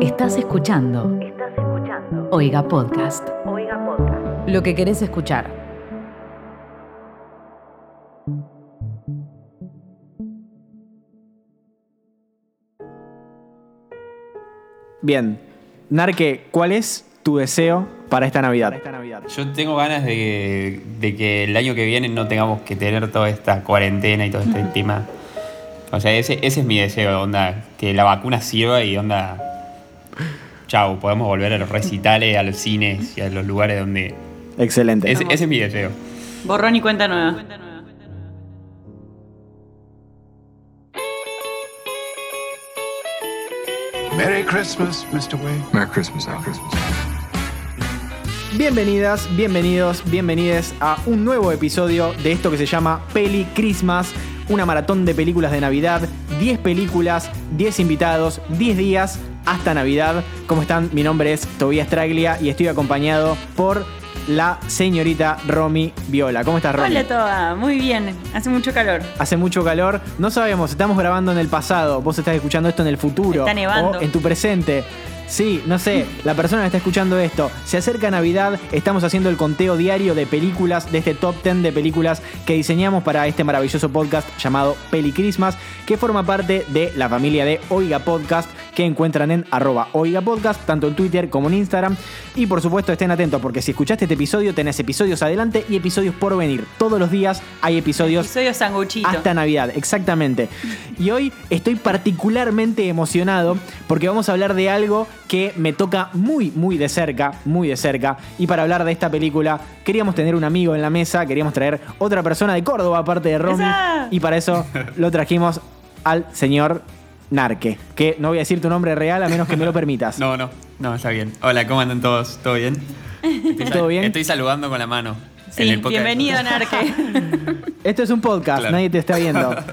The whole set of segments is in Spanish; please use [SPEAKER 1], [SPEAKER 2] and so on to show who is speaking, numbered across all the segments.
[SPEAKER 1] Estás escuchando.
[SPEAKER 2] Estás escuchando.
[SPEAKER 1] Oiga Podcast.
[SPEAKER 2] Oiga Podcast.
[SPEAKER 1] Lo que querés escuchar.
[SPEAKER 3] Bien. Narque, ¿cuál es tu deseo para esta Navidad?
[SPEAKER 4] Yo tengo ganas de, de que el año que viene no tengamos que tener toda esta cuarentena y todo este tema. O sea, ese, ese es mi deseo, onda, que la vacuna sirva y onda. Chau, podemos volver a los recitales, a los cines y a los lugares donde.
[SPEAKER 3] Excelente.
[SPEAKER 4] Ese, ese es mi deseo.
[SPEAKER 5] Borrón y cuenta nueva.
[SPEAKER 6] Merry Christmas, Mr. Wayne.
[SPEAKER 7] Merry Christmas, Al. Christmas.
[SPEAKER 3] Bienvenidas, bienvenidos, bienvenides a un nuevo episodio de esto que se llama Peli Christmas, una maratón de películas de Navidad, 10 películas, 10 invitados, 10 días hasta Navidad. ¿Cómo están? Mi nombre es Tobias Traglia y estoy acompañado por la señorita Romy Viola. ¿Cómo estás, Romy?
[SPEAKER 5] Hola toda, muy bien. Hace mucho calor.
[SPEAKER 3] Hace mucho calor. No sabemos, estamos grabando en el pasado. Vos estás escuchando esto en el futuro.
[SPEAKER 5] Está nevando.
[SPEAKER 3] O en tu presente. Sí, no sé, la persona que está escuchando esto. Se acerca Navidad, estamos haciendo el conteo diario de películas, de este top 10 de películas que diseñamos para este maravilloso podcast llamado Peli Christmas, que forma parte de la familia de Oiga Podcast, que encuentran en arroba Oiga Podcast, tanto en Twitter como en Instagram. Y por supuesto estén atentos, porque si escuchaste este episodio, tenés episodios adelante y episodios por venir. Todos los días hay episodios
[SPEAKER 5] Episodio sanguchito.
[SPEAKER 3] hasta Navidad, exactamente. Y hoy estoy particularmente emocionado porque vamos a hablar de algo que me toca muy, muy de cerca, muy de cerca. Y para hablar de esta película, queríamos tener un amigo en la mesa, queríamos traer otra persona de Córdoba, aparte de Romy.
[SPEAKER 5] ¡Esa!
[SPEAKER 3] Y para eso lo trajimos al señor Narque. Que no voy a decir tu nombre real a menos que me lo permitas.
[SPEAKER 4] No, no, no, está bien. Hola, ¿cómo andan todos? ¿Todo bien? Estoy
[SPEAKER 3] ¿Todo bien?
[SPEAKER 4] Estoy saludando con la mano.
[SPEAKER 5] Sí,
[SPEAKER 4] en el podcast.
[SPEAKER 5] bienvenido, Narque.
[SPEAKER 3] Esto es un podcast,
[SPEAKER 4] Claro.
[SPEAKER 3] nadie te está viendo.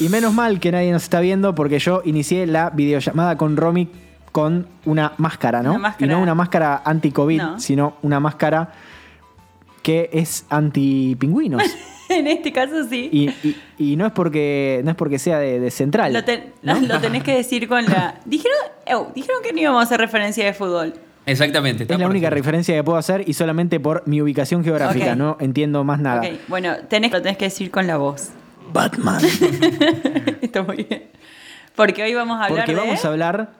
[SPEAKER 3] Y menos mal que nadie nos está viendo porque yo inicié la videollamada con Romy con una máscara, ¿no?
[SPEAKER 5] Una máscara.
[SPEAKER 3] Y no una máscara anti-COVID,
[SPEAKER 5] No.
[SPEAKER 3] sino una máscara que es anti-pingüinos.
[SPEAKER 5] en este caso sí.
[SPEAKER 3] y, y- y no es porque no es porque sea de, de central.
[SPEAKER 5] Lo, ten- lo- lo tenés que decir con la. Dijeron, ew, dijeron que no íbamos a hacer referencia de fútbol.
[SPEAKER 4] Exactamente.
[SPEAKER 3] es la única referencia que puedo hacer y solamente por mi ubicación geográfica, no entiendo más nada.
[SPEAKER 5] Ok, bueno, tenés, lo tenés que decir con la voz.
[SPEAKER 3] Batman.
[SPEAKER 5] Está muy bien. Porque hoy vamos a hablar
[SPEAKER 3] Porque
[SPEAKER 5] de.
[SPEAKER 3] vamos a hablar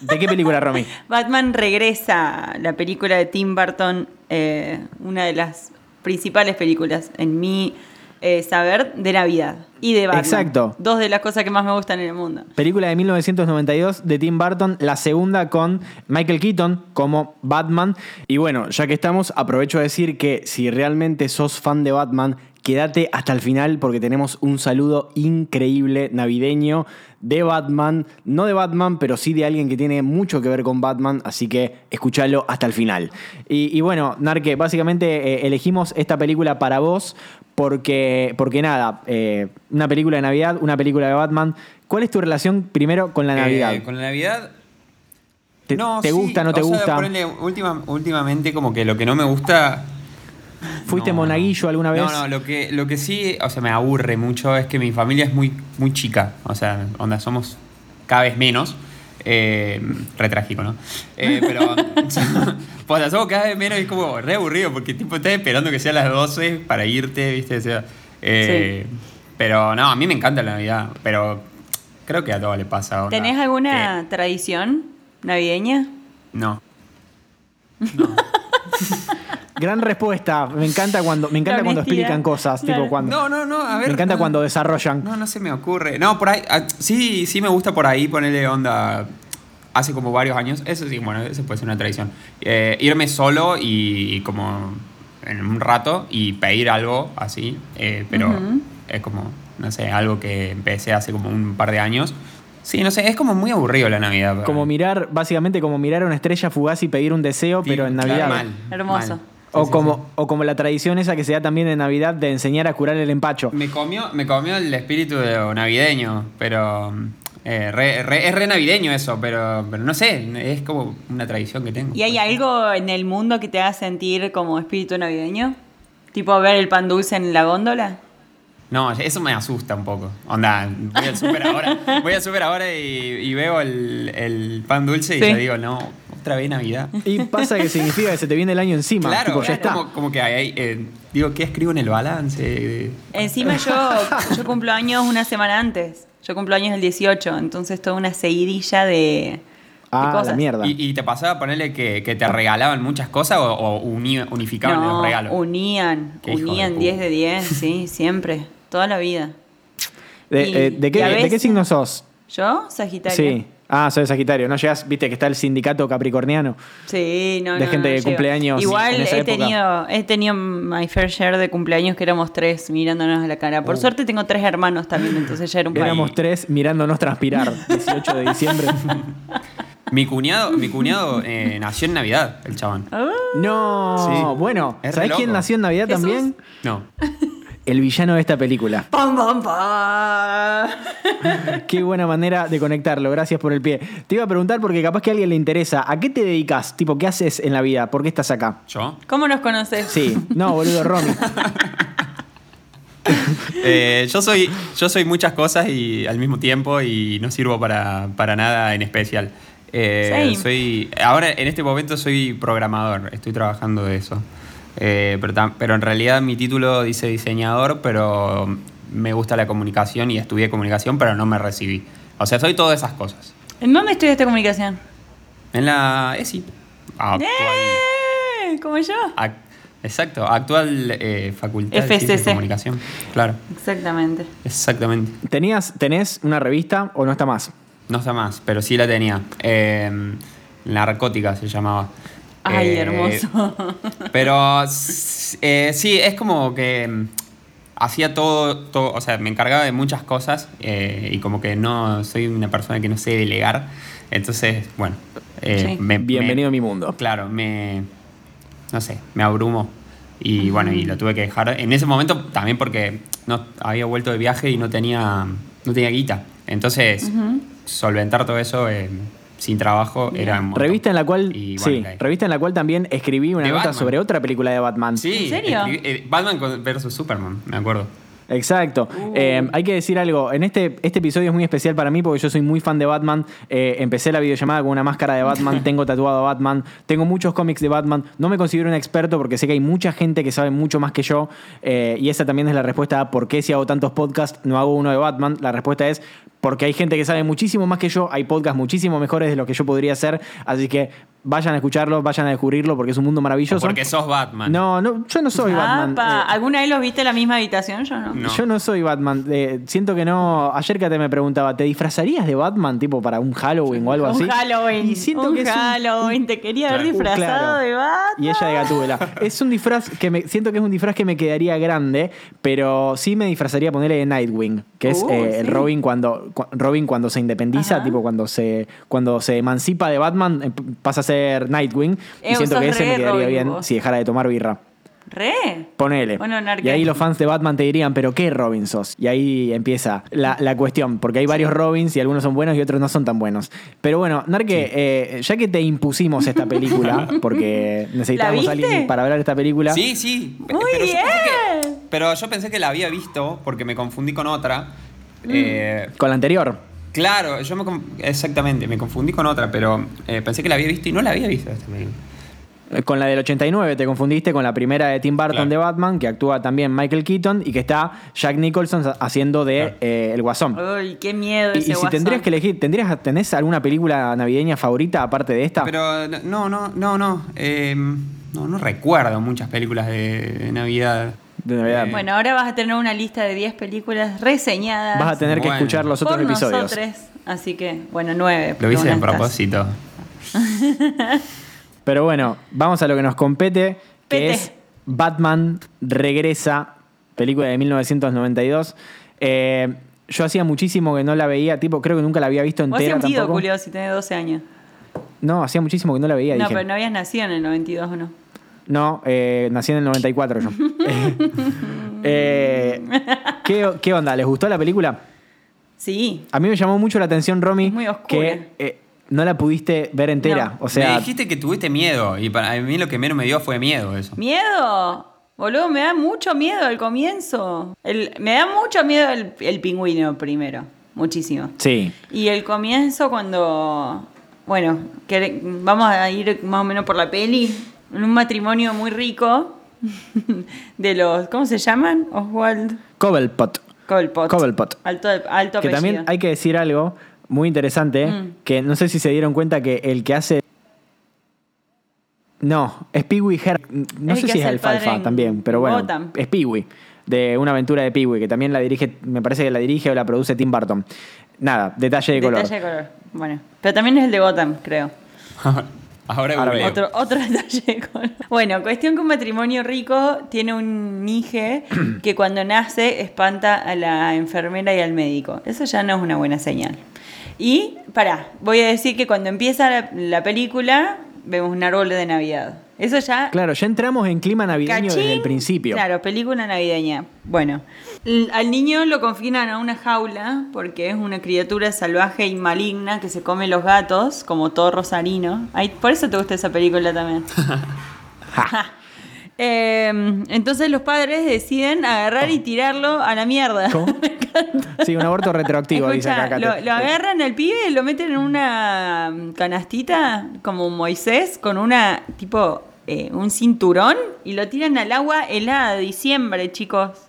[SPEAKER 3] ¿De qué película, Romy?
[SPEAKER 5] Batman regresa, la película de Tim Burton, eh, una de las principales películas en mi eh, saber de Navidad y de Batman.
[SPEAKER 3] Exacto.
[SPEAKER 5] Dos de las cosas que más me gustan en el mundo.
[SPEAKER 3] Película de 1992 de Tim Burton, la segunda con Michael Keaton como Batman. Y bueno, ya que estamos, aprovecho a decir que si realmente sos fan de Batman, quédate hasta el final porque tenemos un saludo increíble navideño de Batman. No de Batman, pero sí de alguien que tiene mucho que ver con Batman, así que escúchalo hasta el final. Y, y bueno, Narque, básicamente eh, elegimos esta película para vos porque, porque nada, eh, una película de Navidad, una película de Batman. ¿Cuál es tu relación primero con la
[SPEAKER 4] Eh,
[SPEAKER 3] Navidad?
[SPEAKER 4] con la Navidad.
[SPEAKER 3] ¿Te,
[SPEAKER 4] no,
[SPEAKER 3] te
[SPEAKER 4] sí,
[SPEAKER 3] gusta, no te
[SPEAKER 4] o sea,
[SPEAKER 3] gusta?
[SPEAKER 4] última- últimamente, como que lo que no me gusta.
[SPEAKER 3] ¿Fuiste
[SPEAKER 4] no,
[SPEAKER 3] monaguillo
[SPEAKER 4] no.
[SPEAKER 3] alguna vez?
[SPEAKER 4] No, no, lo que, lo que sí, o sea, me aburre mucho es que mi familia es muy, muy chica. O sea, onda, somos cada vez menos. Eh, re trágico, ¿no? Eh, pero, o sea, somos cada vez menos y es como re aburrido porque tipo estás esperando que sea las 12 para irte, ¿viste? O sea, eh, Pero no, a mí me encanta la Navidad, pero creo que a todos le pasa. onda,
[SPEAKER 5] ¿Tenés alguna
[SPEAKER 4] que-
[SPEAKER 5] tradición navideña?
[SPEAKER 4] No.
[SPEAKER 3] Gran respuesta. Me encanta cuando, me encanta cuando explican cosas.
[SPEAKER 5] Claro.
[SPEAKER 3] Tipo cuando,
[SPEAKER 4] No, no, no, a ver.
[SPEAKER 3] me encanta
[SPEAKER 4] no.
[SPEAKER 3] cuando desarrollan.
[SPEAKER 4] No, no se me ocurre. No, por ahí. ah, Sí, sí me gusta por ahí ponerle onda. Hace como varios años. Eso sí, bueno, eso puede ser una tradición. Eh, irme solo y, como en un rato y pedir algo así. eh, pero es como, no sé, algo que empecé hace como un par de años. Sí, no sé, es como muy aburrido la Navidad.
[SPEAKER 3] Como
[SPEAKER 4] mí.
[SPEAKER 3] mirar, básicamente como mirar a una estrella fugaz y pedir un deseo,
[SPEAKER 4] Sí,
[SPEAKER 3] pero en
[SPEAKER 4] claro,
[SPEAKER 3] Navidad.
[SPEAKER 4] mal,
[SPEAKER 5] Hermoso.
[SPEAKER 4] mal.
[SPEAKER 3] O,
[SPEAKER 4] Sí,
[SPEAKER 3] como,
[SPEAKER 4] sí.
[SPEAKER 3] o como la tradición esa que se da también en Navidad de enseñar a curar el empacho.
[SPEAKER 4] Me comió, me comió el espíritu de navideño, pero eh, re- re- es re navideño eso, pero, pero no sé, es como una tradición que tengo.
[SPEAKER 5] ¿Y hay algo en el mundo que te haga sentir como espíritu navideño? ¿Tipo ver el pan dulce en la góndola?
[SPEAKER 4] No, eso me asusta un poco. Onda, voy al super ahora, voy al super ahora y, y veo el, el pan dulce y
[SPEAKER 5] Sí.
[SPEAKER 4] yo digo, no, otra vez Navidad.
[SPEAKER 3] Y pasa que significa que se te viene el año encima.
[SPEAKER 4] Claro,
[SPEAKER 3] tipo, ya está.
[SPEAKER 4] como, como que hay, eh, digo, ¿qué escribo en el balance?
[SPEAKER 5] Encima yo, yo cumplo años una semana antes. Yo cumplo años el 18, entonces toda una seguidilla de, de
[SPEAKER 3] Ah,
[SPEAKER 5] cosas.
[SPEAKER 3] la mierda.
[SPEAKER 4] ¿Y, y te pasaba ponerle que, que te regalaban muchas cosas o, o uni- unificaban
[SPEAKER 5] No,
[SPEAKER 4] los regalos?
[SPEAKER 5] unían,
[SPEAKER 4] de
[SPEAKER 5] unían
[SPEAKER 4] puta.
[SPEAKER 5] 10 de 10, sí, siempre, toda la vida.
[SPEAKER 3] ¿De,
[SPEAKER 5] y-
[SPEAKER 3] eh, ¿de qué, ¿De qué signo sos?
[SPEAKER 5] ¿Yo? Sagitario.
[SPEAKER 3] Sí. Ah, soy de Sagitario. ¿No llegas? Viste que está el sindicato capricorniano.
[SPEAKER 5] Sí, no,
[SPEAKER 3] De
[SPEAKER 5] no,
[SPEAKER 3] gente
[SPEAKER 5] no
[SPEAKER 3] que
[SPEAKER 5] llego.
[SPEAKER 3] cumple años
[SPEAKER 5] Igual
[SPEAKER 3] en esa
[SPEAKER 5] he
[SPEAKER 3] época.
[SPEAKER 5] tenido, he tenido my fair share de cumpleaños que éramos tres mirándonos a la cara. Por suerte tengo tres hermanos también, entonces ya era un
[SPEAKER 3] Uh. Éramos
[SPEAKER 5] país.
[SPEAKER 3] tres mirándonos transpirar. 18 de diciembre.
[SPEAKER 4] Mi cuñado, mi cuñado eh, nació en Navidad, el chabón.
[SPEAKER 3] No.
[SPEAKER 4] Sí.
[SPEAKER 3] Bueno, ¿sabés quién nació en Navidad
[SPEAKER 5] ¿Jesús?
[SPEAKER 3] también?
[SPEAKER 4] No.
[SPEAKER 3] El villano de esta película.
[SPEAKER 5] ¡Pam, pam, pam!
[SPEAKER 3] Qué buena manera de conectarlo. Gracias por el pie. Te iba a preguntar porque capaz que a alguien le interesa. ¿A qué te dedicas? Tipo, ¿qué haces en la vida? ¿Por qué estás acá?
[SPEAKER 4] ¿Yo?
[SPEAKER 5] ¿Cómo nos conoces?
[SPEAKER 3] Sí. No, boludo, Romy.
[SPEAKER 4] Eh, yo, soy, yo soy muchas cosas y al mismo tiempo y no sirvo para, para nada en especial. Eh,
[SPEAKER 5] Same.
[SPEAKER 4] soy, ahora en este momento soy programador, estoy trabajando de eso. Eh, pero, tam- pero en realidad mi título dice diseñador, pero me gusta la comunicación y estudié comunicación, pero no me recibí. O sea, soy todas esas cosas.
[SPEAKER 5] ¿En dónde estudiaste comunicación?
[SPEAKER 4] En la ESI. Actual,
[SPEAKER 5] ¡Eh! ¿Como yo?
[SPEAKER 4] ac- exacto, actual eh, Facultad de Ciencias
[SPEAKER 5] FCC.
[SPEAKER 4] de Comunicación. Claro,
[SPEAKER 5] Exactamente.
[SPEAKER 4] exactamente.
[SPEAKER 3] ¿Tenías, ¿Tenés una revista o no está más?
[SPEAKER 4] No está más, pero sí la tenía. Eh, narcótica se llamaba.
[SPEAKER 5] Ay,
[SPEAKER 4] Eh,
[SPEAKER 5] hermoso.
[SPEAKER 4] Pero eh, sí, es como que mm, hacía todo, todo, o sea, me encargaba de muchas cosas eh, y como que no soy una persona que no sé delegar. Entonces, bueno, eh,
[SPEAKER 5] Sí.
[SPEAKER 4] me-
[SPEAKER 3] Bienvenido
[SPEAKER 4] me-
[SPEAKER 3] a mi mundo.
[SPEAKER 4] Claro, me. No sé, me abrumó. Y bueno, y lo tuve que dejar. En ese momento también porque no había vuelto de viaje y no tenía, no tenía guita. Entonces, solventar todo eso eh, sin trabajo era.
[SPEAKER 3] Revista en la cual,
[SPEAKER 4] Y bueno,
[SPEAKER 3] sí,
[SPEAKER 4] la-
[SPEAKER 3] revista en la cual también escribí una
[SPEAKER 4] De
[SPEAKER 3] nota
[SPEAKER 4] Batman.
[SPEAKER 3] sobre otra película de Batman.
[SPEAKER 4] Sí,
[SPEAKER 5] ¿En serio?
[SPEAKER 4] escribí- eh, Batman con- versus Superman, me acuerdo.
[SPEAKER 3] Exacto. Eh, hay que decir algo. En este, este episodio es muy especial para mí porque yo soy muy fan de Batman. Eh, empecé la videollamada con una máscara de Batman. tengo tatuado a Batman. Tengo muchos cómics de Batman. No me considero un experto porque sé que hay mucha gente que sabe mucho más que yo. Eh, y esa también es la respuesta a por qué si hago tantos podcasts no hago uno de Batman. La respuesta es porque hay gente que sabe muchísimo más que yo. Hay podcasts muchísimo mejores de lo que yo podría hacer. Así que vayan a escucharlo, vayan a descubrirlo porque es un mundo
[SPEAKER 4] O
[SPEAKER 3] maravilloso.
[SPEAKER 4] porque sos Batman.
[SPEAKER 3] No, no, yo no soy Batman. Eh,
[SPEAKER 5] ¿Alguna vez los viste en la misma habitación? Yo no.
[SPEAKER 4] No.
[SPEAKER 3] yo no soy Batman. Eh, siento que no. Ayer Kate me preguntaba, ¿te disfrazarías de Batman tipo para un Halloween o algo así?
[SPEAKER 5] Un Halloween.
[SPEAKER 3] Y siento
[SPEAKER 5] un
[SPEAKER 3] que es un-
[SPEAKER 5] Halloween. Te quería haber
[SPEAKER 4] Claro.
[SPEAKER 5] disfrazado
[SPEAKER 3] Claro.
[SPEAKER 5] de Batman.
[SPEAKER 3] Y ella de Gatúbela. Es un disfraz que me. Siento que es un disfraz que me quedaría grande, pero sí me disfrazaría ponerle de Nightwing, que es
[SPEAKER 5] Uh,
[SPEAKER 3] eh,
[SPEAKER 5] sí.
[SPEAKER 3] Robin cuando, cu- Robin cuando se independiza,
[SPEAKER 5] Ajá.
[SPEAKER 3] tipo cuando se, cuando se emancipa de Batman, eh, pasa a ser Nightwing. y
[SPEAKER 5] Eh,
[SPEAKER 3] siento
[SPEAKER 5] sos
[SPEAKER 3] que ese me quedaría
[SPEAKER 5] Robin
[SPEAKER 3] bien
[SPEAKER 5] vos.
[SPEAKER 3] si dejara de tomar birra.
[SPEAKER 5] Re.
[SPEAKER 3] Ponele.
[SPEAKER 5] Bueno, Narque.
[SPEAKER 3] y ahí los fans de Batman te dirían, ¿pero qué Robin sos? Y ahí empieza la, la cuestión, porque hay varios Robins y algunos son buenos y otros no son tan buenos. Pero bueno, Narque, eh, ya que te impusimos esta película, porque necesitábamos
[SPEAKER 5] ¿La
[SPEAKER 3] a alguien para hablar de esta película.
[SPEAKER 4] Sí, sí.
[SPEAKER 5] Muy
[SPEAKER 4] pero Yo pensé que,
[SPEAKER 5] bien.
[SPEAKER 4] pero yo pensé que la había visto porque me confundí con otra.
[SPEAKER 5] Mm.
[SPEAKER 4] Eh,
[SPEAKER 3] Con la anterior.
[SPEAKER 4] claro, yo me exactamente, me confundí con otra, pero eh, pensé que la había visto y no la había visto esta película.
[SPEAKER 3] Eh, Con la del 89 te confundiste con la primera de Tim Burton
[SPEAKER 4] Claro.
[SPEAKER 3] de Batman, que actúa también Michael Keaton y que está Jack Nicholson haciendo de
[SPEAKER 4] Claro.
[SPEAKER 3] eh, El Guasón.
[SPEAKER 5] Uy, qué miedo
[SPEAKER 3] Y,
[SPEAKER 5] ese
[SPEAKER 3] y si
[SPEAKER 5] guasón.
[SPEAKER 3] tendrías que elegir, ¿tendrías, ¿tenés alguna película navideña favorita aparte de esta?
[SPEAKER 4] Pero no, no, no, no. eh, no, no recuerdo muchas películas de, de Navidad.
[SPEAKER 3] De Navidad.
[SPEAKER 4] Eh,
[SPEAKER 5] Bueno, ahora vas a tener una lista de 10 películas reseñadas.
[SPEAKER 3] Vas a tener que escuchar los otros
[SPEAKER 5] por
[SPEAKER 3] episodios.
[SPEAKER 5] nosotros. Así que, bueno, 9.
[SPEAKER 4] Lo hice a propósito.
[SPEAKER 3] Pero bueno, vamos a lo que nos compete, que
[SPEAKER 5] Pete.
[SPEAKER 3] es Batman Regresa, película de 1992. Eh, yo hacía muchísimo que no la veía, tipo, creo que nunca la había visto
[SPEAKER 5] Vos
[SPEAKER 3] entera
[SPEAKER 5] tío,
[SPEAKER 3] tampoco.
[SPEAKER 5] Julio, si tenés 12 años.
[SPEAKER 3] No, hacía muchísimo que no la veía.
[SPEAKER 5] No,
[SPEAKER 3] dije.
[SPEAKER 5] pero no habías nacido en el 92, ¿o no?
[SPEAKER 3] No, eh, nací en el 94 yo. Eh, ¿qué, qué onda? ¿Les gustó la película?
[SPEAKER 5] Sí.
[SPEAKER 3] A mí me llamó mucho la atención, Romy,
[SPEAKER 5] Es muy oscura.
[SPEAKER 3] que eh, no la pudiste ver entera.
[SPEAKER 5] No.
[SPEAKER 3] O sea,
[SPEAKER 4] me dijiste que tuviste miedo y para mí lo que menos me dio fue miedo eso.
[SPEAKER 5] ¿Miedo? Boludo, me da mucho miedo al comienzo. El- me da mucho miedo el, el pingüino primero. Muchísimo.
[SPEAKER 3] Sí.
[SPEAKER 5] Y el comienzo cuando, bueno, que vamos a ir más o menos por la peli, en un matrimonio muy rico de los, ¿cómo se llaman? Oswald
[SPEAKER 3] Cobblepot.
[SPEAKER 5] Cobblepot.
[SPEAKER 3] Cobblepot.
[SPEAKER 5] Alto, alto
[SPEAKER 3] Que también hay que decir algo muy interesante,
[SPEAKER 5] Mm.
[SPEAKER 3] que no sé si se dieron cuenta que el que hace... No, es Peewee Her... No
[SPEAKER 5] el
[SPEAKER 3] sé si es Alfalfa
[SPEAKER 5] en
[SPEAKER 3] también, pero bueno,
[SPEAKER 5] Gotham.
[SPEAKER 3] es Peewee, de una aventura de Peewee, que también la dirige, me parece que la dirige o la produce Tim Burton. Nada, detalle de color.
[SPEAKER 5] Detalle de color. Bueno, pero también es el de Gotham, creo.
[SPEAKER 4] Ahora.
[SPEAKER 5] Otro, otro detalle de color. Bueno, cuestión que un matrimonio rico tiene un hije que cuando nace espanta a la enfermera y al médico. Eso ya no es una buena señal. Y, pará, voy a decir que cuando empieza la, la película, vemos un árbol de Navidad. Eso ya
[SPEAKER 3] Claro, ya entramos en clima navideño desde el principio.
[SPEAKER 5] Claro, película navideña. Bueno, al niño lo confinan a una jaula porque es una criatura salvaje y maligna que se come los gatos, como todo rosarino. Ay, por eso te gusta esa película también. Eh, entonces los padres deciden agarrar y tirarlo a la mierda.
[SPEAKER 3] ¿Cómo? Sí, un aborto retroactivo, dice acá.
[SPEAKER 5] lo, lo agarran al pibe y lo meten en una mm, canastita como Moisés con una tipo eh, un cinturón y lo tiran al agua helada de diciembre, chicos.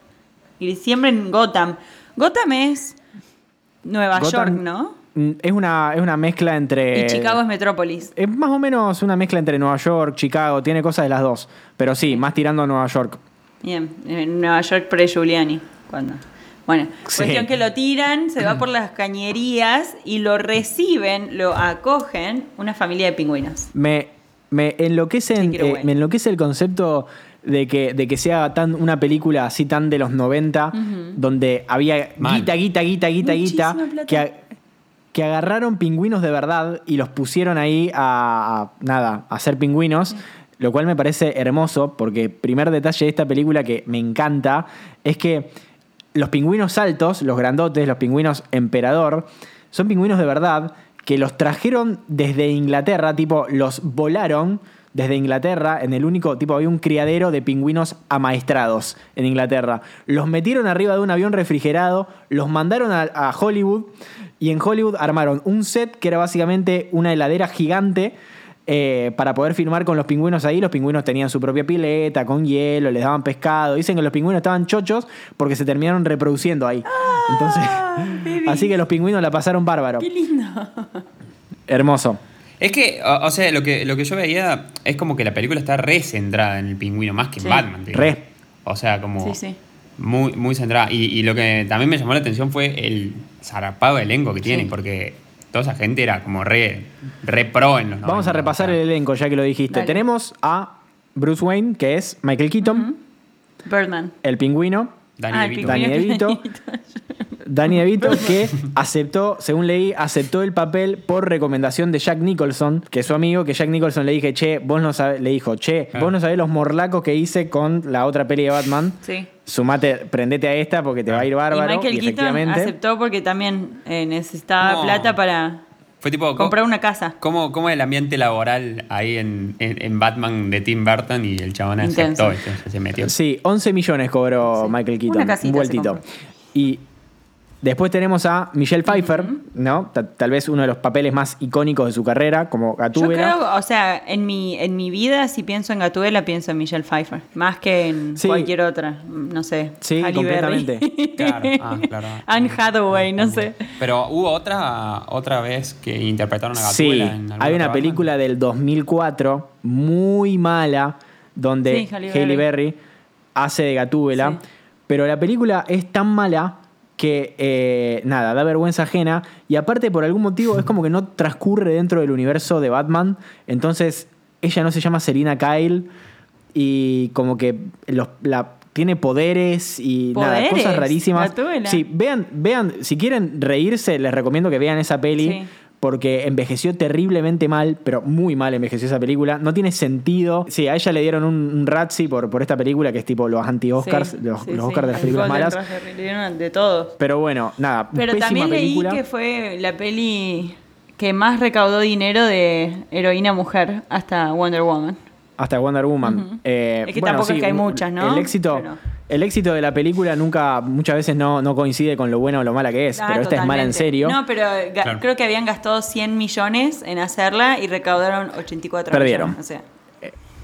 [SPEAKER 5] Y diciembre en Gotham. Gotham es Nueva
[SPEAKER 3] Gotham-
[SPEAKER 5] York, ¿no?
[SPEAKER 3] Mm, Es una, es una mezcla entre...
[SPEAKER 5] Y Chicago es Metrópolis.
[SPEAKER 3] Es más o menos una mezcla entre Nueva York, Chicago, tiene cosas de las dos. Pero sí, más tirando a Nueva York.
[SPEAKER 5] Bien, en Nueva York pre-Giuliani. Cuando. Bueno,
[SPEAKER 3] Sí.
[SPEAKER 5] cuestión que lo tiran, se va por las cañerías y lo reciben, lo acogen una familia de pingüinos.
[SPEAKER 3] Me, me, enloquece, en- eh, me enloquece el concepto de que, de que sea tan una película así tan de los 90, donde había
[SPEAKER 4] Mal.
[SPEAKER 3] guita, guita, guita, guita, guita,
[SPEAKER 5] plata.
[SPEAKER 3] que, que agarraron pingüinos de verdad y los pusieron ahí a, a- nada, a hacer pingüinos. Lo cual me parece hermoso, porque primer detalle de esta película que me encanta es que los pingüinos altos, los grandotes, los pingüinos emperador, son pingüinos de verdad que los trajeron desde Inglaterra, tipo, los volaron desde Inglaterra, en el único, tipo, había un criadero de pingüinos amaestrados en Inglaterra. Los metieron arriba de un avión refrigerado, los mandaron a, a Hollywood y en Hollywood armaron un set que era básicamente una heladera gigante eh, para poder filmar con los pingüinos ahí. Los pingüinos tenían su propia pileta, con hielo, les daban pescado. Dicen que los pingüinos estaban chochos porque se terminaron reproduciendo ahí. Entonces,
[SPEAKER 5] baby.
[SPEAKER 3] así que los pingüinos la pasaron bárbaro.
[SPEAKER 5] Qué lindo.
[SPEAKER 3] Hermoso.
[SPEAKER 4] Es que, o, o sea, lo que, lo que yo veía es como que la película está re centrada en el pingüino, más que en
[SPEAKER 5] Sí.
[SPEAKER 4] Batman. digo.
[SPEAKER 3] Re.
[SPEAKER 4] O sea, como
[SPEAKER 5] Sí, sí.
[SPEAKER 4] muy, muy centrada. Y, y lo que también me llamó la atención fue el zarapado elenco que tiene,
[SPEAKER 5] Sí.
[SPEAKER 4] porque toda esa gente era como re, re pro en los
[SPEAKER 3] Vamos a
[SPEAKER 4] 90,
[SPEAKER 3] repasar
[SPEAKER 4] o sea.
[SPEAKER 3] el elenco, ya que lo dijiste.
[SPEAKER 5] Dale.
[SPEAKER 3] Tenemos a Bruce Wayne, que es Michael Keaton,
[SPEAKER 5] Birdman.
[SPEAKER 3] el pingüino,
[SPEAKER 4] Danny
[SPEAKER 5] Ah,
[SPEAKER 4] DeVito.
[SPEAKER 3] Danny DeVito, que aceptó, según leí, aceptó el papel por recomendación de Jack Nicholson, que es su amigo, que Jack Nicholson le dije, che, vos no sabés, le dijo, che,
[SPEAKER 4] Ah.
[SPEAKER 3] vos no sabés los morlacos que hice con la otra peli de Batman.
[SPEAKER 5] Sí.
[SPEAKER 3] Sumate, prendete a esta porque te va a ir
[SPEAKER 5] Y
[SPEAKER 3] bárbaro.
[SPEAKER 5] Michael
[SPEAKER 3] y
[SPEAKER 5] Keaton
[SPEAKER 3] efectivamente.
[SPEAKER 5] aceptó porque también eh, necesitaba
[SPEAKER 4] No.
[SPEAKER 5] plata para
[SPEAKER 4] Fue tipo.
[SPEAKER 5] comprar una casa.
[SPEAKER 4] ¿Cómo, cómo es el ambiente laboral ahí en, en, en Batman de Tim Burton y el chabón aceptó, entonces se metió?
[SPEAKER 3] Sí, 11 millones cobró
[SPEAKER 5] Sí.
[SPEAKER 3] Michael Keaton.
[SPEAKER 5] Una casita
[SPEAKER 3] un
[SPEAKER 5] se
[SPEAKER 3] vueltito. Y después tenemos a Michelle Pfeiffer, ¿no? Ta- Tal vez uno de los papeles más icónicos de su carrera, como
[SPEAKER 5] Yo
[SPEAKER 3] Gatúbela.
[SPEAKER 5] creo, o sea, en mi, en mi vida, si pienso en Gatuela, pienso en Michelle Pfeiffer. Más que en
[SPEAKER 3] Sí.
[SPEAKER 5] cualquier otra. No sé.
[SPEAKER 3] Sí,
[SPEAKER 5] Halle Berry.
[SPEAKER 3] completamente.
[SPEAKER 4] Claro, ah, claro.
[SPEAKER 5] Anne Hathaway, no sé.
[SPEAKER 4] Pero hubo otra otra vez que interpretaron a
[SPEAKER 3] Sí,
[SPEAKER 4] Gatúbela en alguna
[SPEAKER 3] hay una película del 2004 muy mala donde
[SPEAKER 5] Sí, Halle
[SPEAKER 3] Halle
[SPEAKER 5] Berry.
[SPEAKER 3] Berry hace de Gatúbela,
[SPEAKER 5] Sí.
[SPEAKER 3] pero la película es tan mala que eh, nada, da vergüenza ajena y aparte por algún motivo es como que no transcurre dentro del universo de Batman, entonces ella no se llama Selina Kyle y como que los, la, tiene poderes y nada, cosas rarísimas. Sí, vean, vean, si quieren reírse, les recomiendo que vean esa peli.
[SPEAKER 5] Sí.
[SPEAKER 3] Porque envejeció terriblemente mal, pero muy mal envejeció esa película. No tiene sentido. Sí, a ella le dieron un, un Razzie por, por esta película, que es tipo los anti-Oscars,
[SPEAKER 5] Sí,
[SPEAKER 3] los,
[SPEAKER 5] sí,
[SPEAKER 3] los
[SPEAKER 5] sí.
[SPEAKER 3] Oscars de las
[SPEAKER 5] El
[SPEAKER 3] películas malas.
[SPEAKER 5] Le dieron de todo.
[SPEAKER 3] Pero bueno, nada,
[SPEAKER 5] Pero
[SPEAKER 3] pésima
[SPEAKER 5] también leí
[SPEAKER 3] película.
[SPEAKER 5] que fue la peli que más recaudó dinero de heroína mujer hasta Wonder Woman.
[SPEAKER 3] Hasta Wonder Woman. Eh,
[SPEAKER 5] Es que tampoco es que hay muchas, ¿no?
[SPEAKER 3] El éxito,
[SPEAKER 5] Pero-
[SPEAKER 3] el éxito de la película nunca, muchas veces no, no coincide con lo bueno o lo mala que es,
[SPEAKER 5] Ah,
[SPEAKER 3] pero esta es mala en serio.
[SPEAKER 5] No, pero
[SPEAKER 4] Claro.
[SPEAKER 5] creo que habían gastado 100 millones en hacerla y recaudaron 84
[SPEAKER 3] Perdieron.
[SPEAKER 5] millones. O sea,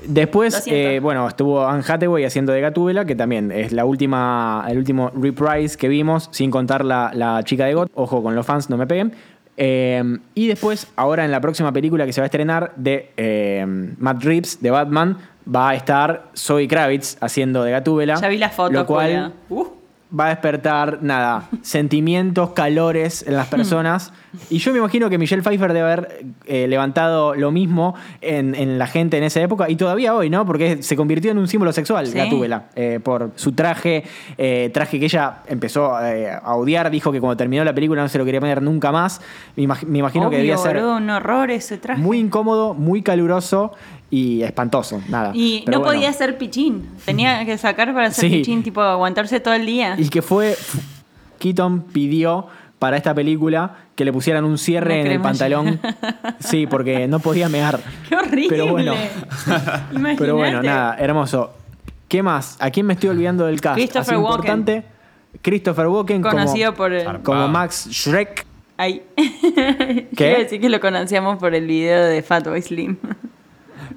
[SPEAKER 3] Después,
[SPEAKER 5] Lo siento.
[SPEAKER 3] eh, bueno, estuvo Anne Hathaway haciendo de Gatúbela, que también es la última, el último reprise que vimos, sin contar la, la chica de Got. Ojo con los fans, no me peguen. Eh, y después, ahora en la próxima película que se va a estrenar de eh, Matt Reeves, de Batman, va a estar Zoe Kravitz haciendo de Gatúbela.
[SPEAKER 5] ya vi la foto,
[SPEAKER 3] Lo cual.
[SPEAKER 5] Uh,
[SPEAKER 3] va a despertar, nada, sentimientos, calores en las personas. Y yo me imagino que Michelle Pfeiffer debe haber eh, levantado lo mismo en, en la gente en esa época y todavía hoy, ¿no? Porque se convirtió en un símbolo sexual,
[SPEAKER 5] Sí.
[SPEAKER 3] Gatúbela, eh, por su traje, eh, traje que ella empezó eh, a odiar, dijo que cuando terminó la película no se lo quería poner nunca más. Me, imag- me imagino que debía ser
[SPEAKER 5] boludo, un horror ese traje.
[SPEAKER 3] muy incómodo, muy caluroso y espantoso, nada.
[SPEAKER 5] y
[SPEAKER 3] Pero
[SPEAKER 5] no
[SPEAKER 3] bueno.
[SPEAKER 5] podía ser pichín. Tenía que sacar para ser
[SPEAKER 3] Sí.
[SPEAKER 5] pichín, tipo aguantarse todo el día.
[SPEAKER 3] Y que fue. Keaton pidió para esta película que le pusieran un cierre en el pantalón. Sí, porque no podía mear.
[SPEAKER 5] ¡Qué horrible!
[SPEAKER 3] Pero bueno. Pero bueno, nada, hermoso. ¿Qué más? ¿A quién me estoy olvidando del cast?
[SPEAKER 5] Christopher
[SPEAKER 3] Así
[SPEAKER 5] Walken.
[SPEAKER 3] importante. Christopher Walken
[SPEAKER 5] Conocido
[SPEAKER 3] como,
[SPEAKER 5] por el...
[SPEAKER 3] Como Max Shrek.
[SPEAKER 5] Ay.
[SPEAKER 3] ¿Qué?
[SPEAKER 5] Quiero decir que lo conocíamos por el video de Fatboy Slim.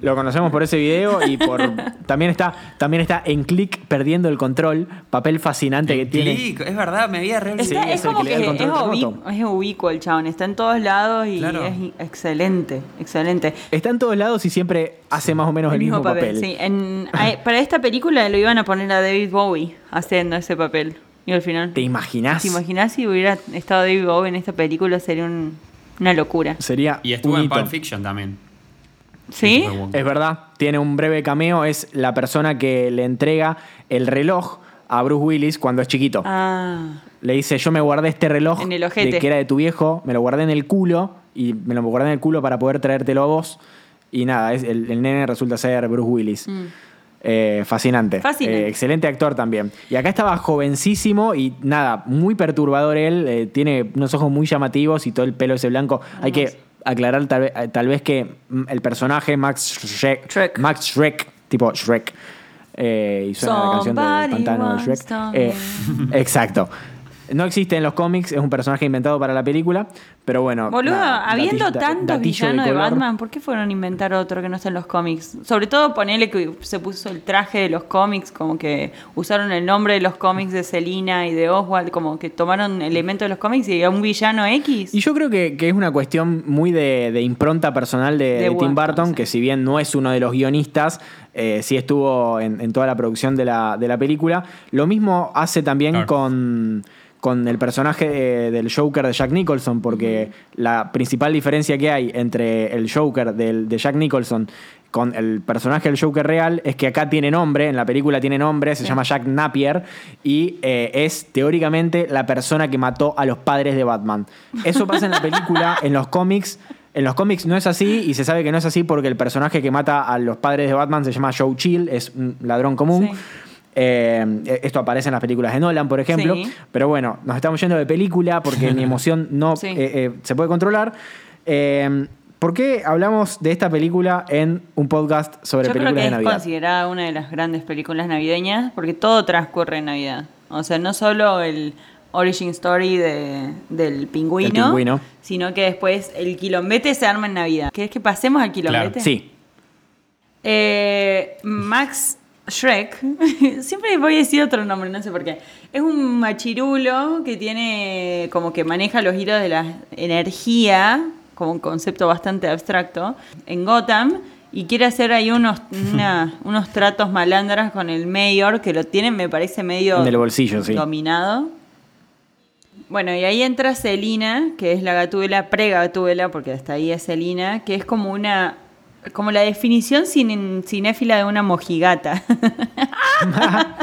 [SPEAKER 3] Lo conocemos por ese video y por también está también está en Click perdiendo el control, papel fascinante que tiene.
[SPEAKER 4] Click, es verdad, me había re
[SPEAKER 3] Sí, es
[SPEAKER 5] es
[SPEAKER 3] el
[SPEAKER 5] como
[SPEAKER 3] que
[SPEAKER 5] que, es, ubicuo el chabón. Está en todos lados y
[SPEAKER 4] Claro.
[SPEAKER 5] es excelente, excelente.
[SPEAKER 3] Está en todos lados y siempre hace más o menos el, mismo papel.
[SPEAKER 5] Sí, en- a- para esta película lo iban a poner a David Bowie haciendo ese papel. Y al final.
[SPEAKER 3] ¿Te imaginas?
[SPEAKER 5] ¿Te imaginas si hubiera estado David Bowie en esta película? Sería un- una locura.
[SPEAKER 3] Sería
[SPEAKER 4] Y estuvo
[SPEAKER 3] un
[SPEAKER 4] en
[SPEAKER 3] hito.
[SPEAKER 4] Pulp Fiction también.
[SPEAKER 5] ¿Sí?
[SPEAKER 3] Es verdad, tiene un breve cameo, es la persona que le entrega el reloj a Bruce Willis cuando es chiquito.
[SPEAKER 5] Ah.
[SPEAKER 3] Le dice, yo me guardé este reloj
[SPEAKER 5] En el ojete.
[SPEAKER 3] de que era de tu viejo, me lo guardé en el culo y me lo guardé en el culo para poder traértelo a vos. Y nada, es, el, el nene resulta ser Bruce Willis. Eh, fascinante.
[SPEAKER 5] Mm. Fascinante.
[SPEAKER 3] Eh, excelente actor también. Y acá estaba jovencísimo y nada, muy perturbador él. eh, tiene unos ojos muy llamativos y todo el pelo ese blanco. Hay que aclarar tal vez, eh, tal vez que mm, el personaje Max Shrek,
[SPEAKER 5] Shrek.
[SPEAKER 3] Max Shrek, tipo Shrek. eh, y suena la canción del
[SPEAKER 5] Somebody
[SPEAKER 3] pantano de Shrek. Eh, exacto. No existe en los cómics, es un personaje inventado para la película, pero bueno.
[SPEAKER 5] Boludo,
[SPEAKER 3] nada,
[SPEAKER 5] habiendo
[SPEAKER 3] datillo-
[SPEAKER 5] tantos villanos de. Batman, ¿por qué fueron a inventar otro que no está en los cómics? Sobre todo ponerle que se puso el traje de los cómics, como que usaron el nombre de los cómics de Selina y de Oswald, como que tomaron elementos de los cómics y a un villano X.
[SPEAKER 3] Y yo creo que, que es una cuestión muy de, de impronta personal de,
[SPEAKER 5] De
[SPEAKER 3] de Tim
[SPEAKER 5] Burton,
[SPEAKER 3] Burton,
[SPEAKER 5] sí.
[SPEAKER 3] que si bien no es uno de los guionistas, eh, sí estuvo en, en toda la producción de la, de la película. Lo mismo hace también
[SPEAKER 4] Claro.
[SPEAKER 3] con, con el personaje de- del Joker de Jack Nicholson, porque la principal diferencia que hay entre el Joker del- de Jack Nicholson con el personaje del Joker real es que acá tiene nombre, en la película tiene nombre, se llama Jack Napier y eh, es teóricamente la persona que mató a los padres de Batman. Eso pasa en la película, en los cómics. En los cómics no es así y se sabe que no es así porque el personaje que mata a los padres de Batman se llama Joe Chill, es un ladrón común.
[SPEAKER 5] Sí.
[SPEAKER 3] Eh, esto aparece en las películas de Nolan, por ejemplo.
[SPEAKER 5] Sí.
[SPEAKER 3] Pero bueno, nos estamos yendo de película porque mi emoción no
[SPEAKER 5] Sí.
[SPEAKER 3] eh, eh, se puede controlar. ¿Por qué hablamos de esta película en un podcast sobre
[SPEAKER 5] Yo creo
[SPEAKER 3] películas
[SPEAKER 5] que
[SPEAKER 3] de
[SPEAKER 5] es
[SPEAKER 3] Navidad?
[SPEAKER 5] considerada una de las grandes películas navideñas porque todo transcurre en Navidad. O sea, no solo el origin story de- del pingüino, sino que después el quilombete se arma en Navidad. ¿Querés que pasemos al quilombete?
[SPEAKER 3] Sí.
[SPEAKER 5] Eh, Max Shrek, siempre voy a decir otro nombre, no sé por qué. Es un machirulo que tiene como que maneja los hilos de la energía, como un concepto bastante abstracto, en Gotham. Y quiere hacer ahí unos, una- unos tratos malandras con el mayor, que lo tienen, me parece, medio
[SPEAKER 3] En el bolsillo, sí.
[SPEAKER 5] dominado. Bueno, y ahí entra Celina, que es la gatúbela, pre-gatúbela, porque hasta ahí es Celina, que es como una. Como la definición cin- cinéfila de una mojigata.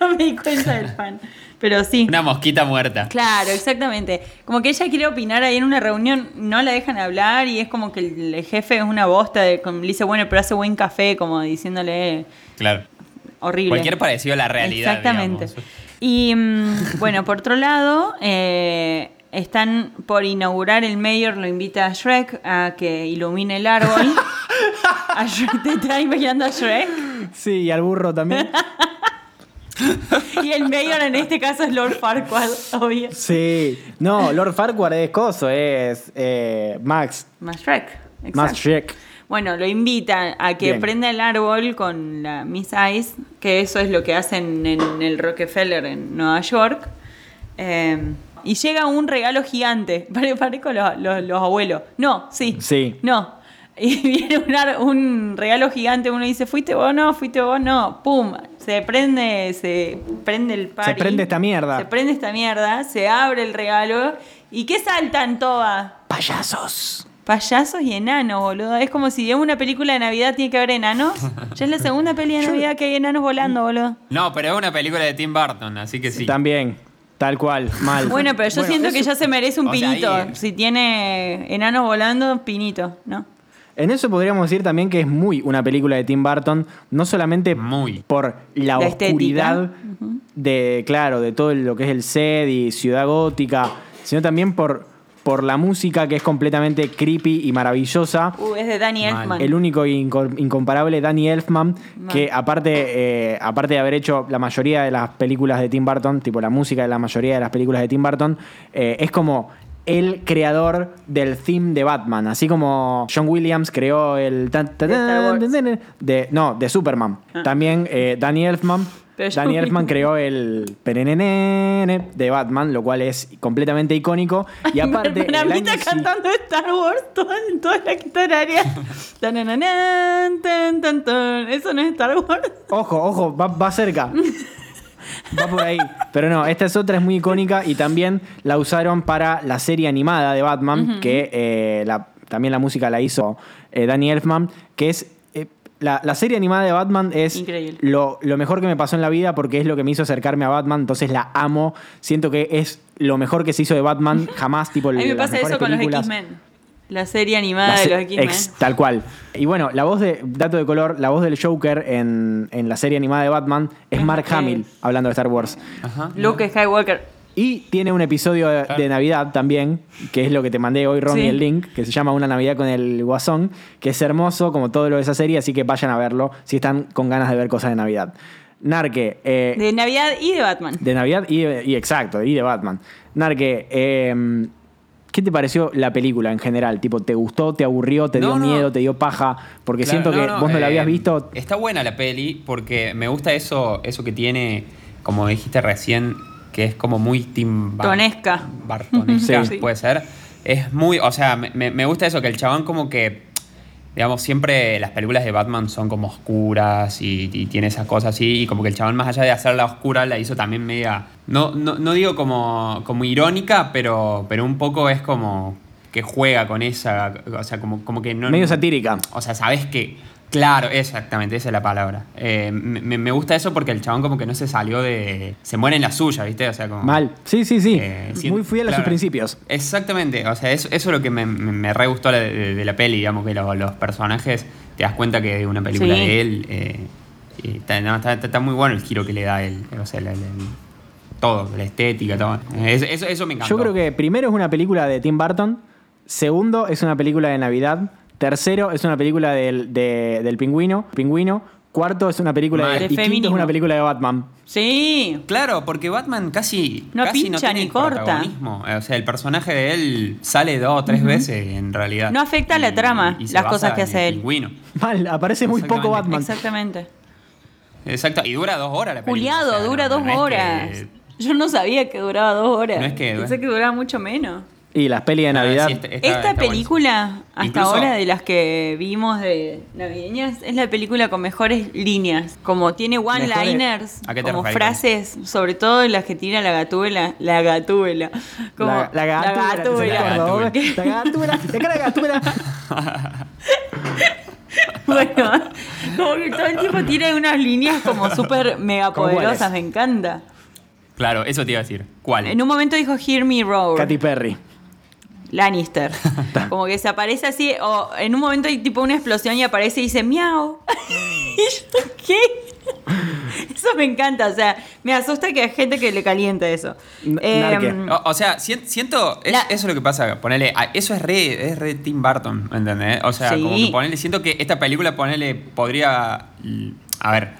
[SPEAKER 5] no me di cuenta del fan. Pero sí.
[SPEAKER 4] Una mosquita muerta.
[SPEAKER 5] Claro, exactamente. Como que ella quiere opinar ahí en una reunión, no la dejan hablar y es como que el, jefe es una bosta, de, le dice, bueno, pero hace buen café, como diciéndole
[SPEAKER 4] Claro.
[SPEAKER 5] horrible.
[SPEAKER 4] Cualquier parecido a la realidad.
[SPEAKER 5] Exactamente.
[SPEAKER 4] digamos.
[SPEAKER 5] Y mm, bueno, por otro lado, eh, están por inaugurar el mayor, lo invita a Shrek a que ilumine el árbol. A Shrek- ¿Te estás imaginando a Shrek?
[SPEAKER 3] Sí, y al burro también.
[SPEAKER 5] Y el mayor en este caso es Lord Farquaad, obvio.
[SPEAKER 3] Sí. No, Lord Farquaad es coso, es eh, Max.
[SPEAKER 5] Más Shrek. Exacto.
[SPEAKER 3] Más Shrek.
[SPEAKER 5] Bueno, lo invitan a que
[SPEAKER 3] Bien.
[SPEAKER 5] prenda el árbol con la Miss Ice, que eso es lo que hacen en el Rockefeller en Nueva York. Eh, y llega un regalo gigante. Pare- Parezco los, los- los abuelos. No, sí.
[SPEAKER 3] Sí.
[SPEAKER 5] No. Y viene un, regalo gigante, uno dice, ¿fuiste vos? No, fuiste vos, no. ¡Pum! Se prende, se prende el party.
[SPEAKER 3] prende esta mierda.
[SPEAKER 5] Se prende esta mierda, se abre el regalo. ¿Y qué saltan todas?
[SPEAKER 3] Payasos.
[SPEAKER 5] Payasos y enanos, boludo. Es como si en una película de Navidad tiene que haber enanos. Ya es la segunda peli de Navidad que hay enanos volando, boludo.
[SPEAKER 4] No, pero es una película de Tim Burton, así que sí.
[SPEAKER 3] También. Tal cual. Mal.
[SPEAKER 5] Bueno, pero yo siento que ya se merece un
[SPEAKER 4] sea,
[SPEAKER 5] pinito.
[SPEAKER 4] ahí-
[SPEAKER 5] Si tiene enanos volando, pinito, ¿no?
[SPEAKER 3] En eso podríamos decir también que es muy una película de Tim Burton, no solamente
[SPEAKER 4] Muy.
[SPEAKER 3] por la,
[SPEAKER 5] La
[SPEAKER 3] oscuridad
[SPEAKER 5] estética.
[SPEAKER 3] de, claro, de todo lo que es el set y Ciudad Gótica, sino también por, por la música que es completamente creepy y maravillosa.
[SPEAKER 5] Uh, es de Danny
[SPEAKER 4] Mal.
[SPEAKER 5] Elfman.
[SPEAKER 3] El único e inco- incomparable Danny Elfman, que aparte, eh, aparte de haber hecho la mayoría de las películas de Tim Burton, tipo la música de la mayoría de las películas de Tim Burton, eh, es como el creador del theme de Batman. Así como John Williams creó el... tan, tan,
[SPEAKER 5] De
[SPEAKER 3] tan, no, de Superman. También eh, Danny Elfman.
[SPEAKER 5] Pero
[SPEAKER 3] Danny Elfman creó el perenenene de Batman, lo cual es completamente icónico. Y aparte,
[SPEAKER 5] Para mí está cantando Star Wars en toda la guitarra. Eso no es Star Wars.
[SPEAKER 3] Ojo, ojo, va, va cerca. Va por ahí. Pero no, esta es otra, es muy icónica y también la usaron para la serie animada de Batman, que eh, la- también la música la hizo eh, Danny Elfman, que es... la, la serie animada de Batman es lo, lo mejor que me pasó en la vida porque es lo que me hizo acercarme a Batman, entonces la amo. Siento que es lo mejor que se hizo de Batman jamás, tipo
[SPEAKER 5] A mí me pasa eso con los. X-Men. La serie animada
[SPEAKER 3] La
[SPEAKER 5] de los X-Men.
[SPEAKER 3] ex- tal cual. Y bueno, la voz de, dato de color, la voz del Joker en, en la serie animada de Batman es Mark Hamill. hablando de Star Wars.
[SPEAKER 4] Ajá.
[SPEAKER 5] Luke Skywalker.
[SPEAKER 3] Y tiene un episodio de,
[SPEAKER 4] Claro.
[SPEAKER 3] de Navidad también, que es lo que te mandé hoy, Ronnie,
[SPEAKER 5] Sí.
[SPEAKER 3] el link, que se llama Una Navidad con el Guasón, que es hermoso como todo lo de esa serie, así que vayan a verlo si están con ganas de ver cosas de Navidad. Narque, eh,
[SPEAKER 5] De Navidad y de Batman.
[SPEAKER 3] de Navidad y, y exacto, y de Batman. Narque, eh, ¿qué te pareció la película en general? Tipo, ¿te gustó, te aburrió, te dio
[SPEAKER 4] No, no.
[SPEAKER 3] miedo, te dio paja? Porque
[SPEAKER 4] Claro,
[SPEAKER 3] siento que vos no la
[SPEAKER 4] eh,
[SPEAKER 3] habías visto.
[SPEAKER 4] Está buena la peli porque me gusta eso, eso que tiene, como dijiste recién, que es como muy Tim Bar-
[SPEAKER 5] Tonesca.
[SPEAKER 4] Bartonesca,
[SPEAKER 3] Sí.
[SPEAKER 4] puede ser. Es muy, o sea, me, me- me gusta eso, que el chabón como que, digamos, siempre las películas de Batman son como oscuras y, y tiene esas cosas así, y como que el chabón más allá de hacerla oscura, la hizo también media, no, no, no digo como, como irónica, pero, pero un poco es como que juega con esa, o sea, como, como que no...
[SPEAKER 3] Medio satírica.
[SPEAKER 4] O sea, sabes que. Claro, exactamente, esa es la palabra. Eh, me, me gusta eso porque el chabón como que no se salió de. Se muere en la suya, ¿viste? O sea, como.
[SPEAKER 3] Mal. Sí, sí, sí.
[SPEAKER 4] eh,
[SPEAKER 3] Muy fiel a sus principios.
[SPEAKER 4] Exactamente, o sea, eso, eso es lo que me, me, me re gustó de, de- de la peli, digamos, que lo- los personajes, te das cuenta que es una película
[SPEAKER 5] Sí.
[SPEAKER 4] de él. eh, y está, no, está- está- está muy bueno el giro que le da él, o sea, el- todo, la estética, todo. Es- Eso, eso me encantó.
[SPEAKER 3] Yo creo que primero es una película de Tim Burton, segundo es una película de Navidad, tercero es una película del, de- del pingüino, pingüino, cuarto es una película
[SPEAKER 4] Mal.
[SPEAKER 3] de, y quinto es una película de Batman.
[SPEAKER 5] Sí.
[SPEAKER 4] Claro, porque Batman casi
[SPEAKER 5] No
[SPEAKER 4] casi
[SPEAKER 5] pincha
[SPEAKER 4] tiene
[SPEAKER 5] ni corta.
[SPEAKER 4] protagonismo. O sea, el personaje de él sale dos o tres veces en realidad.
[SPEAKER 5] No afecta a la trama, las cosas que hace él.
[SPEAKER 4] Pingüino.
[SPEAKER 3] Mal, aparece muy poco. Batman.
[SPEAKER 5] Exactamente.
[SPEAKER 4] Exacto, y dura dos horas la película.
[SPEAKER 5] Juliado,
[SPEAKER 4] o sea,
[SPEAKER 5] dura
[SPEAKER 4] no-
[SPEAKER 5] dos
[SPEAKER 4] no es
[SPEAKER 5] horas.
[SPEAKER 4] que-
[SPEAKER 5] Yo no sabía que duraba dos horas.
[SPEAKER 4] No es que-
[SPEAKER 5] Pensé que duraba mucho menos.
[SPEAKER 3] Y las pelis de
[SPEAKER 4] Ah,
[SPEAKER 3] Navidad.
[SPEAKER 4] sí, está- está-
[SPEAKER 5] Esta
[SPEAKER 4] está buenísimo.
[SPEAKER 5] película, hasta
[SPEAKER 4] Incluso-
[SPEAKER 5] ahora de las que vimos de navideñas, es la película con mejores líneas. Como tiene one-liners,
[SPEAKER 4] ¿A qué te
[SPEAKER 5] como
[SPEAKER 4] referís?
[SPEAKER 5] frases, sobre todo las que tira la gatúbela. La gatúbela. Como,
[SPEAKER 3] la, la. ¿ves? La gatúbela, la gatúbela.
[SPEAKER 5] Bueno, como que todo el tiempo tiene unas líneas como súper mega poderosas, me encanta.
[SPEAKER 4] Claro, eso te iba a decir. ¿Cuál?
[SPEAKER 5] En un momento dijo Hear Me Roar.
[SPEAKER 3] Katy Perry.
[SPEAKER 5] Lannister. Como que se aparece así, o en un momento hay tipo una explosión y aparece y dice miau. y yo, ¿qué? Eso me encanta, o sea, me asusta que hay gente que le caliente eso. Em.
[SPEAKER 4] O, o sea, sien- siento. es-
[SPEAKER 5] La-
[SPEAKER 4] Eso es lo que pasa. Ponele. a- Eso es re, es re Tim Burton, ¿entendés? O sea,
[SPEAKER 5] Sí.
[SPEAKER 4] como que ponele. Siento que esta película, ponele, podría. A ver.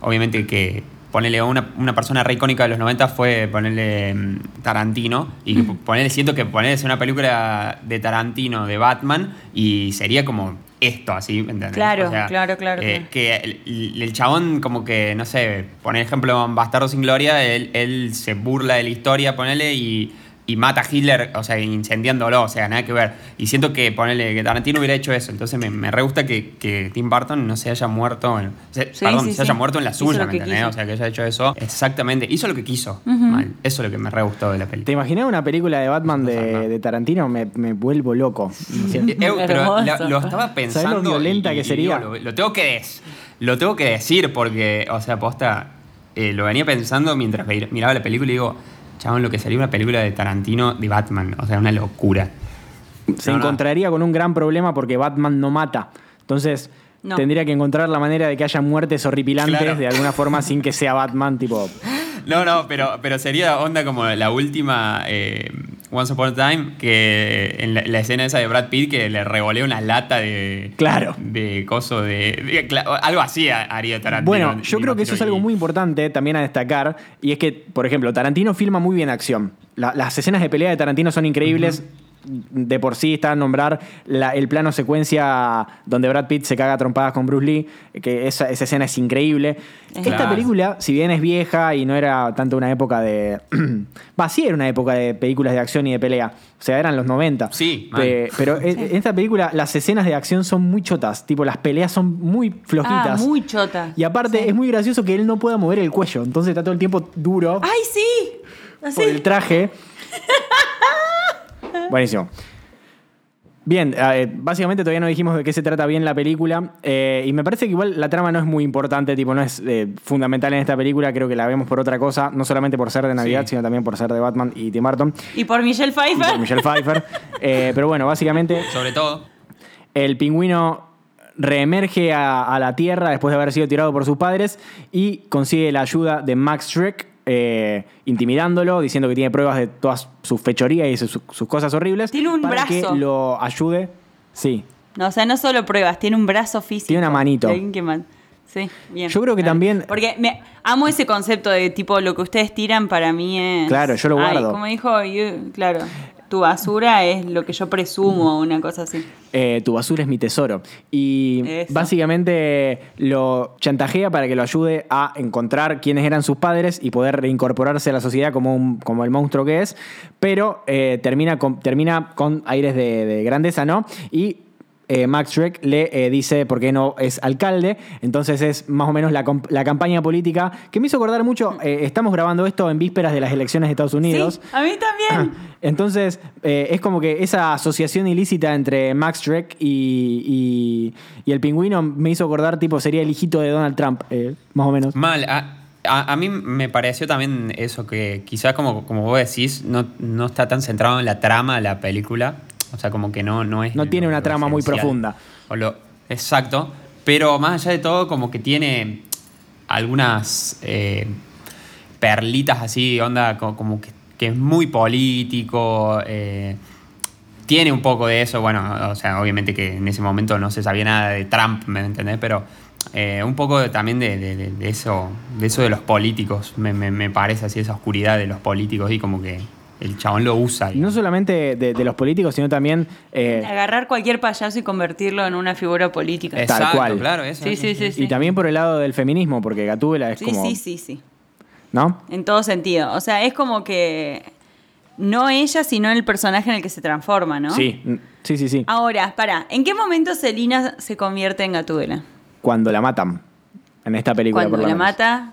[SPEAKER 4] Obviamente que. Ponele una, una persona re icónica de los 90 fue ponerle Tarantino. Y que ponele, siento que ponerle una película de Tarantino, de Batman, y sería como esto, así, ¿entendés?
[SPEAKER 5] Claro, claro, claro,
[SPEAKER 4] eh,
[SPEAKER 5] claro.
[SPEAKER 4] que el, el- chabón como que, no sé, poner ejemplo en Bastardo sin Gloria, él, él se burla de la historia, ponele, y, y mata a Hitler, o sea, incendiándolo, o sea, nada que ver. Y siento que, ponele, que Tarantino hubiera hecho eso, entonces me, me re gusta que, que Tim Burton no se haya muerto, en, o sea,
[SPEAKER 5] Sí,
[SPEAKER 4] perdón,
[SPEAKER 5] sí,
[SPEAKER 4] se haya muerto en la suya, ¿me entendés? O sea, que haya hecho eso, exactamente, hizo lo que quiso, mal. eso es lo que me re gustó de la
[SPEAKER 3] ¿Te
[SPEAKER 4] película.
[SPEAKER 3] imaginas una película de Batman de, de Tarantino? Me, me vuelvo loco.
[SPEAKER 4] Eh, eh, pero lo, estaba pensando.
[SPEAKER 3] ¿Sabés lo violenta
[SPEAKER 4] y-
[SPEAKER 3] que
[SPEAKER 4] y
[SPEAKER 3] sería?
[SPEAKER 4] digo, lo, lo tengo que des- lo tengo que decir porque, o sea, posta, eh, lo venía pensando mientras miraba la película y digo, chabón, lo que sería una película de Tarantino de Batman, o sea, una locura.
[SPEAKER 3] Se
[SPEAKER 4] No, no.
[SPEAKER 3] encontraría con un gran problema porque Batman no mata. Entonces,
[SPEAKER 5] No.
[SPEAKER 3] tendría que encontrar la manera de que haya muertes horripilantes
[SPEAKER 4] Claro.
[SPEAKER 3] de alguna forma sin que sea Batman, tipo.
[SPEAKER 4] No, no, pero, pero sería onda como la última eh, Once Upon a Time, que en la, la escena esa de Brad Pitt que le revolea una lata de.
[SPEAKER 3] Claro.
[SPEAKER 4] De coso de. algo así haría Tarantino.
[SPEAKER 3] Bueno, yo creo que eso es algo muy importante también a destacar. Y es que, por ejemplo, Tarantino filma muy bien acción. La- las escenas de pelea de Tarantino son increíbles. De por sí está a nombrar la- el plano secuencia donde Brad Pitt se caga a trompadas con Bruce Lee, que esa, esa escena es increíble. Esta
[SPEAKER 4] Claro.
[SPEAKER 3] película, si bien es vieja y no era tanto una época de... Va, sí era una época de películas de acción y de pelea. O sea, eran los 90.
[SPEAKER 4] Sí,
[SPEAKER 3] pero en en esta película las escenas de acción son muy chotas. Tipo, las peleas son muy flojitas.
[SPEAKER 5] Ah, muy chota.
[SPEAKER 3] Y aparte
[SPEAKER 5] Sí.
[SPEAKER 3] es muy gracioso que él no pueda mover el cuello, entonces está todo el tiempo duro
[SPEAKER 5] ¡Ay, sí! Así.
[SPEAKER 3] por el traje. Buenísimo. Bien, eh, básicamente todavía no dijimos de qué se trata bien la película eh, y me parece que igual la trama no es muy importante, tipo no es eh, fundamental en esta película, creo que la vemos por otra cosa, no solamente por ser de Navidad,
[SPEAKER 4] Sí.
[SPEAKER 3] sino también por ser de Batman y Tim Burton
[SPEAKER 5] Y por Michelle
[SPEAKER 3] y por
[SPEAKER 5] Pfeiffer.
[SPEAKER 3] Michelle Pfeiffer. Eh, pero bueno, básicamente
[SPEAKER 4] Sobre todo.
[SPEAKER 3] el pingüino reemerge a, a la Tierra después de haber sido tirado por sus padres y consigue la ayuda de Max Shrek, eh, intimidándolo, diciendo que tiene pruebas de todas sus fechorías y sus, sus cosas horribles.
[SPEAKER 5] Tiene un
[SPEAKER 3] para
[SPEAKER 5] brazo.
[SPEAKER 3] que lo ayude. Sí.
[SPEAKER 5] No, o sea, no solo pruebas, tiene un brazo físico.
[SPEAKER 3] Tiene una manito.
[SPEAKER 5] Sí, bien.
[SPEAKER 3] Yo creo que también-
[SPEAKER 5] Porque me amo ese concepto de tipo lo que ustedes tiran para mí es.
[SPEAKER 3] Claro, yo lo
[SPEAKER 5] Ay,
[SPEAKER 3] guardo.
[SPEAKER 5] como dijo, you- claro, tu basura es lo que yo presumo, una cosa así.
[SPEAKER 3] Eh, tu basura es mi tesoro. Y
[SPEAKER 5] Eso.
[SPEAKER 3] básicamente lo chantajea para que lo ayude a encontrar quiénes eran sus padres y poder reincorporarse a la sociedad como, un- como el monstruo que es. Pero eh, termina, con, termina con aires de, de grandeza, ¿no? Y eh, Max Shrek le eh, dice por qué no es alcalde. Entonces es más o menos la, la campaña política que me hizo acordar mucho. eh, estamos grabando esto en vísperas de las elecciones de Estados Unidos.
[SPEAKER 5] Sí, a mí también.
[SPEAKER 3] Entonces, eh, es como que esa asociación ilícita entre Max Shrek y, y- y el pingüino me hizo acordar, tipo, sería el hijito de Donald Trump, eh, más o menos.
[SPEAKER 4] Mal. A, a- a mí me pareció también eso, que quizás como, como vos decís, no, no está tan centrado en la trama de la película. O sea, como que no, no es...
[SPEAKER 3] No tiene una trama muy profunda.
[SPEAKER 4] O lo, exacto. Pero más allá de todo, como que tiene algunas eh, perlitas así, onda, co- como, que, que es muy político. eh, tiene un poco de eso, bueno, o sea, obviamente que en ese momento no se sabía nada de Trump, ¿me entendés? Pero eh, un poco de- también de, de- de- de eso de eso de los políticos, me, me- me parece así, esa oscuridad de los políticos y como que el chabón lo usa.
[SPEAKER 3] Y no solamente de, de los políticos, sino también... eh,
[SPEAKER 5] Agarrar cualquier payaso y convertirlo en una figura política.
[SPEAKER 4] Exacto,
[SPEAKER 3] cual.
[SPEAKER 4] claro, eso.
[SPEAKER 5] Sí, sí, sí, sí.
[SPEAKER 3] Y también por el lado del feminismo, porque Gatúbela es
[SPEAKER 5] Sí,
[SPEAKER 3] como...
[SPEAKER 5] sí, sí, sí.
[SPEAKER 3] ¿No?
[SPEAKER 5] En todo sentido. O sea, es como que no ella, sino el personaje en el que se transforma, ¿no?
[SPEAKER 3] Sí, sí, sí, sí.
[SPEAKER 5] Ahora, para, ¿en qué momento Selina se convierte en Gatúbela?
[SPEAKER 3] Cuando la matan. En esta película,
[SPEAKER 5] Cuando
[SPEAKER 3] por lo
[SPEAKER 5] la
[SPEAKER 3] menos.
[SPEAKER 5] mata,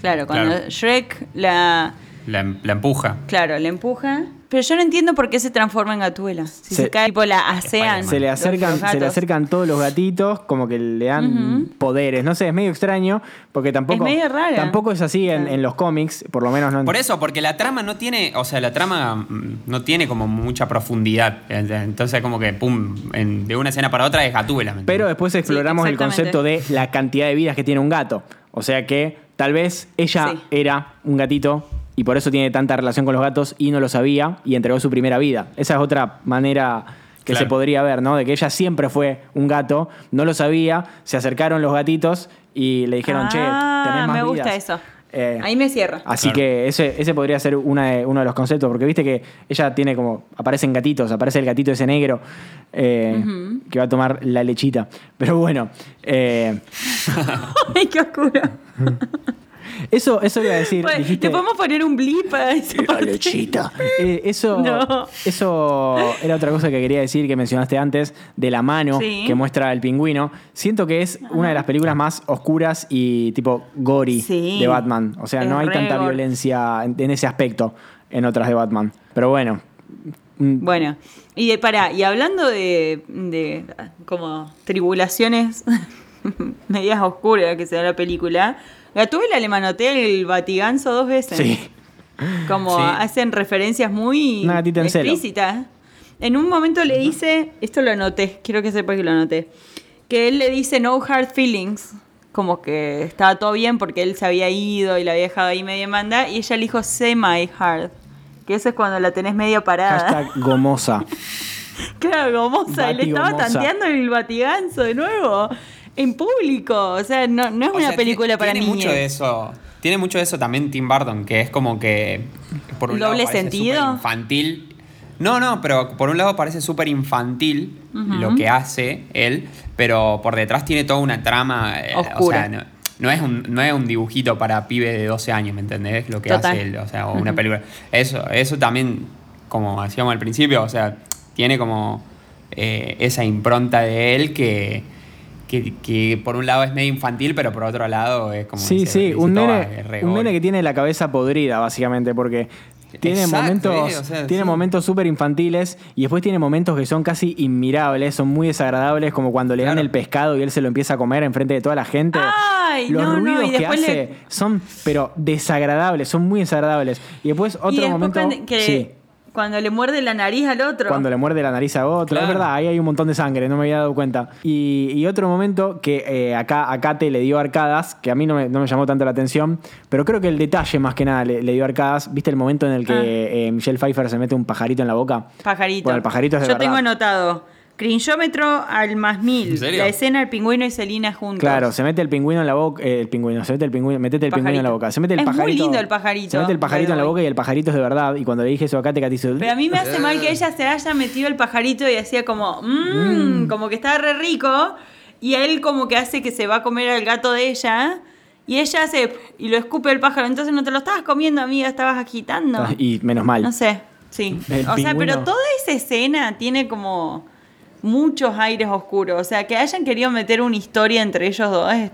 [SPEAKER 5] claro, cuando
[SPEAKER 4] Claro.
[SPEAKER 5] Shrek la,
[SPEAKER 4] La, la empuja.
[SPEAKER 5] claro, la empuja. Pero yo no entiendo por qué se transforma en Gatúbela. Si se,
[SPEAKER 3] Se-
[SPEAKER 5] cae, tipo la asean.
[SPEAKER 3] Se le, acercan, se le acercan todos los gatitos, como que le dan poderes. No sé, es medio extraño, porque tampoco
[SPEAKER 5] Es medio rara.
[SPEAKER 3] tampoco es así en, los cómics, por lo menos no.
[SPEAKER 4] Por eso, porque la trama no tiene, o sea, la trama mm, no tiene como mucha profundidad. Entonces, como que, pum, en- de una escena para otra es Gatúbela. ¿me
[SPEAKER 3] Pero después exploramos el concepto de la cantidad de vidas que tiene un gato. O sea que tal vez ella
[SPEAKER 5] Sí.
[SPEAKER 3] era un gatito y por eso tiene tanta relación con los gatos y no lo sabía y entregó su primera vida. Esa es otra manera que
[SPEAKER 4] Claro.
[SPEAKER 3] se podría ver, ¿no? De que ella siempre fue un gato, no lo sabía, se acercaron los gatitos y le dijeron, che,
[SPEAKER 5] Ah,
[SPEAKER 3] tenés más
[SPEAKER 5] me gusta
[SPEAKER 3] vidas".
[SPEAKER 5] eso.
[SPEAKER 3] Eh,
[SPEAKER 5] Ahí me cierra.
[SPEAKER 3] Así
[SPEAKER 4] Claro.
[SPEAKER 3] que ese, ese podría ser una de- uno de los conceptos, porque viste que ella tiene como, aparecen gatitos, aparece el gatito ese negro eh, que va a tomar la lechita. Pero bueno, eh,
[SPEAKER 5] Ay, qué oscuro.
[SPEAKER 3] eso, eso iba a decir,
[SPEAKER 5] Pues,
[SPEAKER 3] dijiste...
[SPEAKER 5] ¿Le podemos poner un blip a esa parte?
[SPEAKER 3] Eh, eso,
[SPEAKER 5] No.
[SPEAKER 3] eso era otra cosa que quería decir que mencionaste antes, de la mano
[SPEAKER 5] Sí.
[SPEAKER 3] que muestra el pingüino. Siento que es una de las películas más oscuras y tipo gory
[SPEAKER 5] Sí.
[SPEAKER 3] de Batman. O sea,
[SPEAKER 5] Es
[SPEAKER 3] no hay tanta
[SPEAKER 5] gore.
[SPEAKER 3] violencia en, en ese aspecto en otras de Batman. Pero bueno. mm,
[SPEAKER 5] Bueno, y de, pará, y hablando de, de como tribulaciones medias oscuras que se da la película, Gatúbela le manotea el batiganzo dos veces.
[SPEAKER 3] Sí.
[SPEAKER 5] Como
[SPEAKER 4] Sí.
[SPEAKER 5] hacen referencias muy explícitas. En un momento le dice, esto lo anoté, quiero que sepa que lo anoté, que él le dice no hard feelings, como que estaba todo bien porque él se había ido y la había dejado ahí media manda, y ella le dijo semi hard, que eso es cuando la tenés medio parada.
[SPEAKER 3] Hashtag gomosa.
[SPEAKER 5] Claro, gomosa, le estaba tanteando el batiganzo de nuevo, en público, o sea, no, no es
[SPEAKER 4] O
[SPEAKER 5] una
[SPEAKER 4] sea,
[SPEAKER 5] película
[SPEAKER 4] tiene,
[SPEAKER 5] para
[SPEAKER 4] tiene
[SPEAKER 5] niños.
[SPEAKER 4] mucho de eso. Tiene mucho de eso también Tim Burton, que es como que por un
[SPEAKER 5] ¿Doble
[SPEAKER 4] lado
[SPEAKER 5] sentido?
[SPEAKER 4] infantil. No, no, pero por un lado parece súper infantil lo que hace él, pero por detrás tiene toda una trama. eh,
[SPEAKER 5] Oscura.
[SPEAKER 4] O sea, no, no es un, no es un dibujito para pibe de 12 años, ¿me entendés? Lo que
[SPEAKER 5] Total.
[SPEAKER 4] hace él, o sea, o una película. Eso, eso también, como hacíamos al principio, o sea, tiene como eh, esa impronta de él que, que, que por un lado es medio infantil, pero por otro lado es como...
[SPEAKER 3] Sí,
[SPEAKER 4] dice-
[SPEAKER 3] sí,
[SPEAKER 4] dice
[SPEAKER 3] un nene, un nene que tiene la cabeza podrida, básicamente, porque tiene
[SPEAKER 4] Exacto,
[SPEAKER 3] momentos,
[SPEAKER 4] eh, o sea,
[SPEAKER 3] tiene
[SPEAKER 4] sí.
[SPEAKER 3] momentos súper infantiles y después tiene momentos que son casi inmirables, son muy desagradables, como cuando le dan
[SPEAKER 4] Claro.
[SPEAKER 3] el pescado y él se lo empieza a comer enfrente de toda la gente.
[SPEAKER 5] Ay,
[SPEAKER 3] Los
[SPEAKER 5] no, no,
[SPEAKER 3] ruidos
[SPEAKER 5] y
[SPEAKER 3] que hace
[SPEAKER 5] le-
[SPEAKER 3] son, pero desagradables, son muy desagradables. Y después otro
[SPEAKER 5] y después
[SPEAKER 3] momento.
[SPEAKER 5] cuando, que-
[SPEAKER 3] sí.
[SPEAKER 5] Cuando le muerde la nariz al otro.
[SPEAKER 3] Cuando le muerde la nariz a otro.
[SPEAKER 4] Claro.
[SPEAKER 3] Es verdad, ahí hay un montón de sangre, no me había dado cuenta. Y, y otro momento que eh, acá a Kate le dio arcadas, que a mí no me, no me llamó tanto la atención, pero creo que el detalle más que nada le, le dio arcadas. ¿Viste el momento en el que
[SPEAKER 5] Ah.
[SPEAKER 3] eh, Michelle Pfeiffer se mete un pajarito en la boca?
[SPEAKER 5] Pajarito.
[SPEAKER 3] Bueno, el pajarito es de
[SPEAKER 5] Yo
[SPEAKER 3] verdad.
[SPEAKER 5] tengo anotado. Crinjómetro al más mil.
[SPEAKER 4] ¿En serio?
[SPEAKER 5] La escena el pingüino y Selina juntos.
[SPEAKER 3] Claro, se mete el pingüino en la boca, eh, el pingüino, se mete el pingüino, metete el pingüino en la boca, se mete el
[SPEAKER 5] Es muy
[SPEAKER 3] pajarito.
[SPEAKER 5] lindo el pajarito,
[SPEAKER 3] Se mete el pajarito en la boca y el pajarito es de verdad. Y cuando le dije eso a Kate, Kate hizo.
[SPEAKER 5] Pero a mí me hace mal que ella se haya metido el pajarito y hacía como, mmm, como que está re rico. Y él como que hace que se va a comer al gato de ella. Y ella hace, y lo escupe el pájaro. Entonces no te lo estabas comiendo, amiga, estabas agitando.
[SPEAKER 3] Ah, Y menos mal.
[SPEAKER 5] No sé, sí.
[SPEAKER 3] El
[SPEAKER 5] o sea, pero toda esa escena tiene como muchos aires oscuros. O sea, que hayan querido meter una historia entre ellos dos es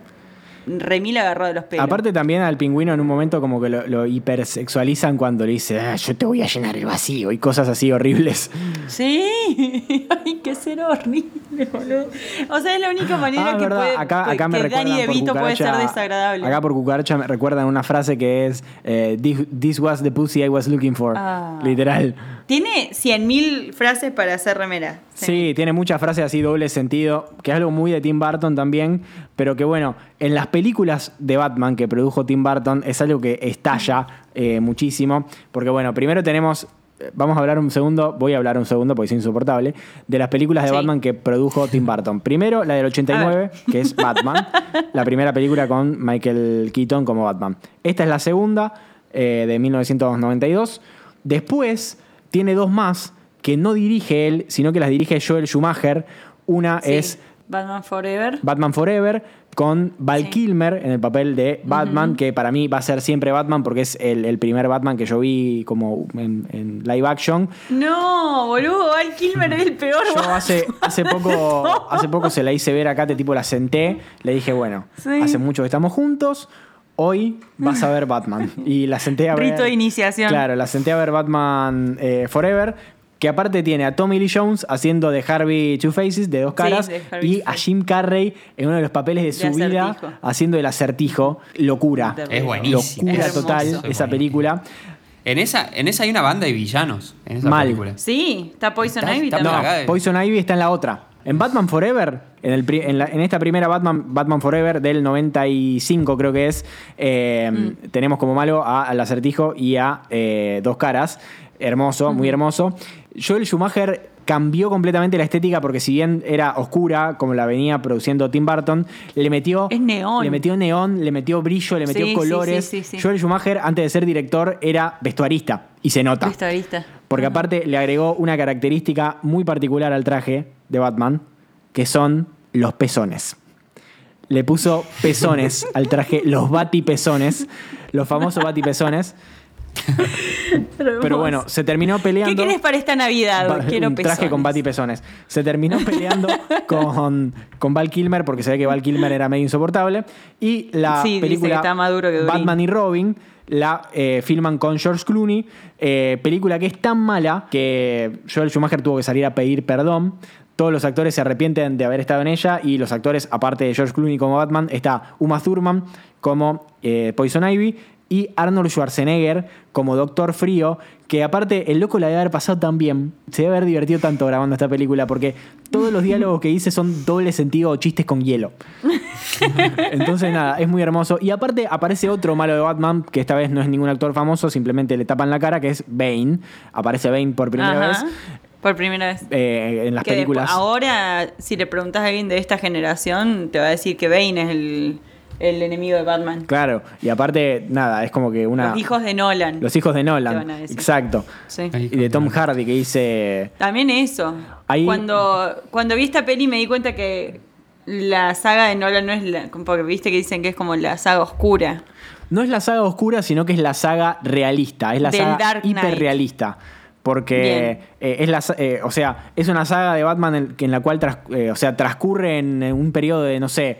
[SPEAKER 5] remil agarrado de los pelos.
[SPEAKER 3] Aparte también al pingüino en un momento como que lo, lo hipersexualizan cuando le dice, "Ah, yo te voy a llenar el vacío y cosas así horribles.
[SPEAKER 5] Sí, hay que ser horrible, boludo. O sea, es la única manera
[SPEAKER 3] Ah,
[SPEAKER 5] que,
[SPEAKER 3] verdad,
[SPEAKER 5] puede,
[SPEAKER 3] acá, acá me
[SPEAKER 5] que
[SPEAKER 3] por
[SPEAKER 5] DeVito puede ser
[SPEAKER 3] cucaracha-
[SPEAKER 5] desagradable.
[SPEAKER 3] Acá por cucaracha me recuerdan una frase que es eh, "This- This was the pussy I was looking for.
[SPEAKER 5] Ah.
[SPEAKER 3] Literal.
[SPEAKER 5] Tiene 100.000 frases para hacer remera.
[SPEAKER 3] Sí. tiene muchas frases así doble sentido, que es algo muy de Tim Burton también, pero que bueno, en las películas de Batman que produjo Tim Burton es algo que estalla eh, muchísimo, porque bueno, primero tenemos, eh, vamos a hablar un segundo, voy a hablar un segundo porque es insoportable, de las películas de
[SPEAKER 5] Sí.
[SPEAKER 3] Batman que produjo Tim Burton. Primero la del 89, que es Batman, la primera película con Michael Keaton como Batman. Esta es la segunda, eh, de 1992. Después tiene dos más que no dirige él, sino que las dirige Joel Schumacher. Una
[SPEAKER 5] Sí.
[SPEAKER 3] es
[SPEAKER 5] Batman Forever.
[SPEAKER 3] Batman Forever con Val
[SPEAKER 5] Sí.
[SPEAKER 3] Kilmer en el papel de Batman, que para mí va a ser siempre Batman porque es el, el primer Batman que yo vi como en, en live action.
[SPEAKER 5] No, boludo, Val Kilmer es el peor.
[SPEAKER 3] Yo
[SPEAKER 5] Batman.
[SPEAKER 3] hace, hace, poco, hace poco se la hice ver acá, te tipo la senté, le dije, bueno,
[SPEAKER 5] Sí.
[SPEAKER 3] hace mucho que estamos juntos, hoy vas a ver Batman. Y la senté a ver...
[SPEAKER 5] Rito de iniciación.
[SPEAKER 3] Claro, la senté a ver Batman eh, Forever, que aparte tiene a Tommy Lee Jones haciendo de Harvey Two Faces, de dos caras,
[SPEAKER 5] de
[SPEAKER 3] y a. Jim Carrey en uno de los papeles de su
[SPEAKER 5] De
[SPEAKER 3] vida, haciendo el acertijo. Locura.
[SPEAKER 4] Es buenísimo.
[SPEAKER 3] Locura
[SPEAKER 5] Es
[SPEAKER 3] total esa película.
[SPEAKER 4] En esa, en esa hay una banda de villanos. En esa
[SPEAKER 3] Mal.
[SPEAKER 4] película.
[SPEAKER 5] Sí, está Poison
[SPEAKER 4] Está-
[SPEAKER 5] Ivy
[SPEAKER 4] está
[SPEAKER 5] también.
[SPEAKER 3] No. Poison Ivy está en la otra. En Batman Forever, en, el pri- en, la- en esta primera Batman, Batman Forever del 95 creo que es, eh,
[SPEAKER 5] Mm.
[SPEAKER 3] tenemos como malo a- al acertijo y a eh, Dos Caras. Hermoso, muy hermoso. Joel Schumacher cambió completamente la estética porque si bien era oscura, como la venía produciendo Tim Burton, le metió...
[SPEAKER 5] Es neón.
[SPEAKER 3] Le metió neón, le metió brillo, le metió
[SPEAKER 5] Sí,
[SPEAKER 3] colores.
[SPEAKER 5] sí, sí, sí.
[SPEAKER 3] Joel Schumacher, antes de ser director, era vestuarista. Y se nota.
[SPEAKER 5] Vista.
[SPEAKER 3] Porque aparte le agregó una característica muy particular al traje de Batman, que son los pezones. Le puso pezones al traje, los batipezones, los famosos batipezones. Pero bueno, se terminó peleando.
[SPEAKER 5] ¿Qué querés para esta Navidad? Quiero
[SPEAKER 3] un traje
[SPEAKER 5] pezones.
[SPEAKER 3] con batipezones. Se terminó peleando con, con Val Kilmer porque se ve que Val Kilmer era medio insoportable. Y la
[SPEAKER 5] Sí,
[SPEAKER 3] película
[SPEAKER 5] está que.
[SPEAKER 3] Batman y Robin la eh, filman con George Clooney. eh, película que es tan mala que Joel Schumacher tuvo que salir a pedir perdón. Todos los actores se arrepienten de haber estado en ella y los actores, aparte de George Clooney como Batman, está Uma Thurman como eh, Poison Ivy y Arnold Schwarzenegger como Doctor Frío, que aparte el loco la debe haber pasado tan bien, se debe haber divertido tanto grabando esta película, porque todos los diálogos que dice son doble sentido o chistes con hielo. Entonces nada, es muy hermoso. Y aparte aparece otro malo de Batman, que esta vez no es ningún actor famoso, simplemente le tapan la cara, que es Bane. Aparece Bane por primera
[SPEAKER 5] Ajá.
[SPEAKER 3] vez
[SPEAKER 5] Por primera vez.
[SPEAKER 3] eh, en las
[SPEAKER 5] Que
[SPEAKER 3] películas.
[SPEAKER 5] después- ahora, si le preguntas a alguien de esta generación, te va a decir que Bane es el, el enemigo de Batman.
[SPEAKER 3] Claro, y aparte, nada, es como que una...
[SPEAKER 5] Los hijos de Nolan.
[SPEAKER 3] Los hijos de
[SPEAKER 5] Te van
[SPEAKER 3] Nolan.
[SPEAKER 5] a decir.
[SPEAKER 3] Exacto.
[SPEAKER 5] Sí.
[SPEAKER 3] Y de Tom Hardy, que dice...
[SPEAKER 5] También eso.
[SPEAKER 3] Ahí-
[SPEAKER 5] Cuando, cuando vi esta peli me di cuenta que la saga de Nolan no es la... Porque viste que dicen que es como la saga oscura.
[SPEAKER 3] No es la saga oscura, sino que es la saga realista. Es la
[SPEAKER 5] Del
[SPEAKER 3] saga hiperrealista. Porque eh, es la, eh, o sea, es una saga de Batman en, en la cual tras- eh, o sea, transcurre en, en un periodo de, no sé,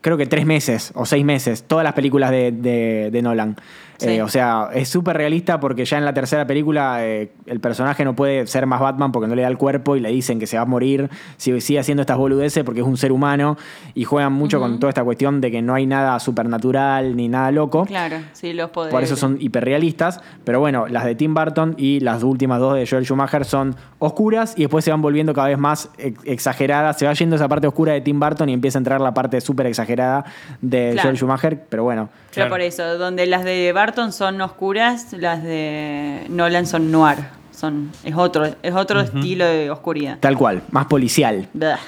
[SPEAKER 3] creo que tres meses o seis meses, todas las películas de, de- de Nolan.
[SPEAKER 5] Sí.
[SPEAKER 3] Eh, o sea, es súper realista porque ya en la tercera película eh, el personaje no puede ser más Batman porque no le da el cuerpo y le dicen que se va a morir si sigue haciendo estas boludeces porque es un ser humano y juegan mucho con toda esta cuestión de que no hay nada supernatural ni nada loco.
[SPEAKER 5] Claro, sí, los poderes.
[SPEAKER 3] Por eso son hiperrealistas. Pero bueno, las de Tim Burton y las últimas dos de Joel Schumacher son oscuras y después se van volviendo cada vez más ex- exageradas. Se va yendo esa parte oscura de Tim Burton y empieza a entrar la parte súper exagerada de
[SPEAKER 5] Claro.
[SPEAKER 3] Joel Schumacher. Pero bueno,
[SPEAKER 4] Claro.
[SPEAKER 5] por eso, donde las de Barton son oscuras, las de Nolan son noir. Son, es otro, es otro estilo de oscuridad.
[SPEAKER 3] tal cual, más policial.
[SPEAKER 5] Blah,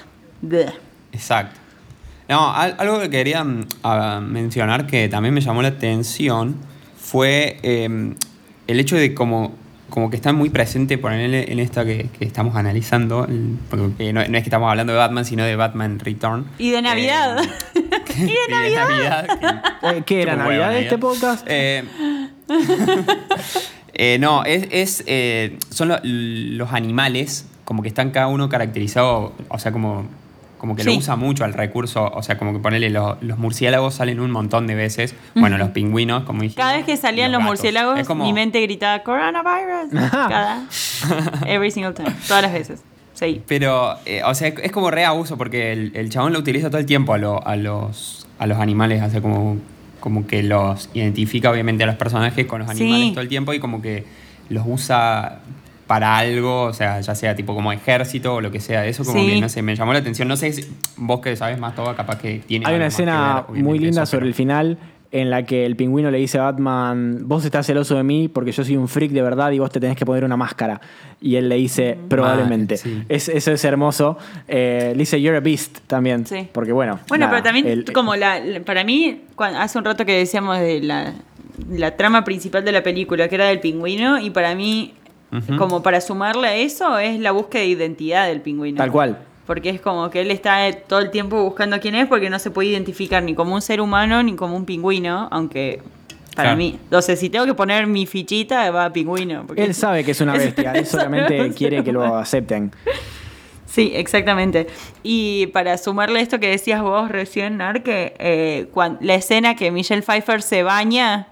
[SPEAKER 5] blah.
[SPEAKER 4] Exacto. No, al- algo que quería mm, mencionar que también me llamó la atención fue eh, el hecho de como, como que está muy presente ponerle en esta que, que estamos analizando, el- porque no, no es que estamos hablando de Batman, sino de Batman Return.
[SPEAKER 5] Y de Navidad.
[SPEAKER 4] y de Navidad.
[SPEAKER 3] Eh, ¿Qué era Navidad de este podcast?
[SPEAKER 4] Eh, eh, no, es, es, eh, son lo- los animales como que están cada uno caracterizados, o sea, como, como que lo usa mucho al recurso, o sea, como que ponerle los, los murciélagos salen un montón de veces, bueno, los pingüinos, como dije.
[SPEAKER 5] Cada vez que salían los, murciélagos,
[SPEAKER 4] como-
[SPEAKER 5] mi mente gritaba coronavirus. Cada. Every single time. Todas las veces. Sí.
[SPEAKER 4] Pero, eh, o sea, es como re abuso porque el, el chabón lo utiliza todo el tiempo a, lo- a los, a los animales, hace como, como que los identifica obviamente a los personajes con los
[SPEAKER 5] Sí.
[SPEAKER 4] animales todo el tiempo y como que los usa para algo, o sea, ya sea tipo como ejército o lo que sea, eso como
[SPEAKER 5] Sí.
[SPEAKER 4] que no sé, me llamó la atención. No sé, si vos que sabes más todo, capaz que tiene.
[SPEAKER 3] Hay una escena muy linda
[SPEAKER 4] eso,
[SPEAKER 3] sobre
[SPEAKER 4] pero-
[SPEAKER 3] el final en la que el pingüino le dice a Batman, vos estás celoso de mí porque yo soy un freak de verdad y vos te tenés que poner una máscara. Y él le dice, probablemente.
[SPEAKER 4] Sí.
[SPEAKER 3] es, eso es hermoso. Eh, le dice, you're a beast también.
[SPEAKER 5] Sí.
[SPEAKER 3] Porque bueno.
[SPEAKER 5] Bueno,
[SPEAKER 3] nada,
[SPEAKER 5] pero también,
[SPEAKER 3] el-
[SPEAKER 5] como la, para mí, hace un rato que decíamos de la, la trama principal de la película, que era del pingüino, y para mí, como para sumarle a eso, es la búsqueda de identidad del pingüino.
[SPEAKER 3] Tal cual.
[SPEAKER 5] Porque es como que él está todo el tiempo buscando quién es, porque no se puede identificar ni como un ser humano ni como un pingüino, aunque para
[SPEAKER 4] Claro.
[SPEAKER 5] mí. Entonces, si tengo que poner mi fichita, va a pingüino. porque-
[SPEAKER 3] Él sabe que es una bestia, él solamente quiere que lo acepten.
[SPEAKER 5] Sí, exactamente. Y para sumarle esto que decías vos recién, Narque, eh, cuan- la escena que Michelle Pfeiffer se baña,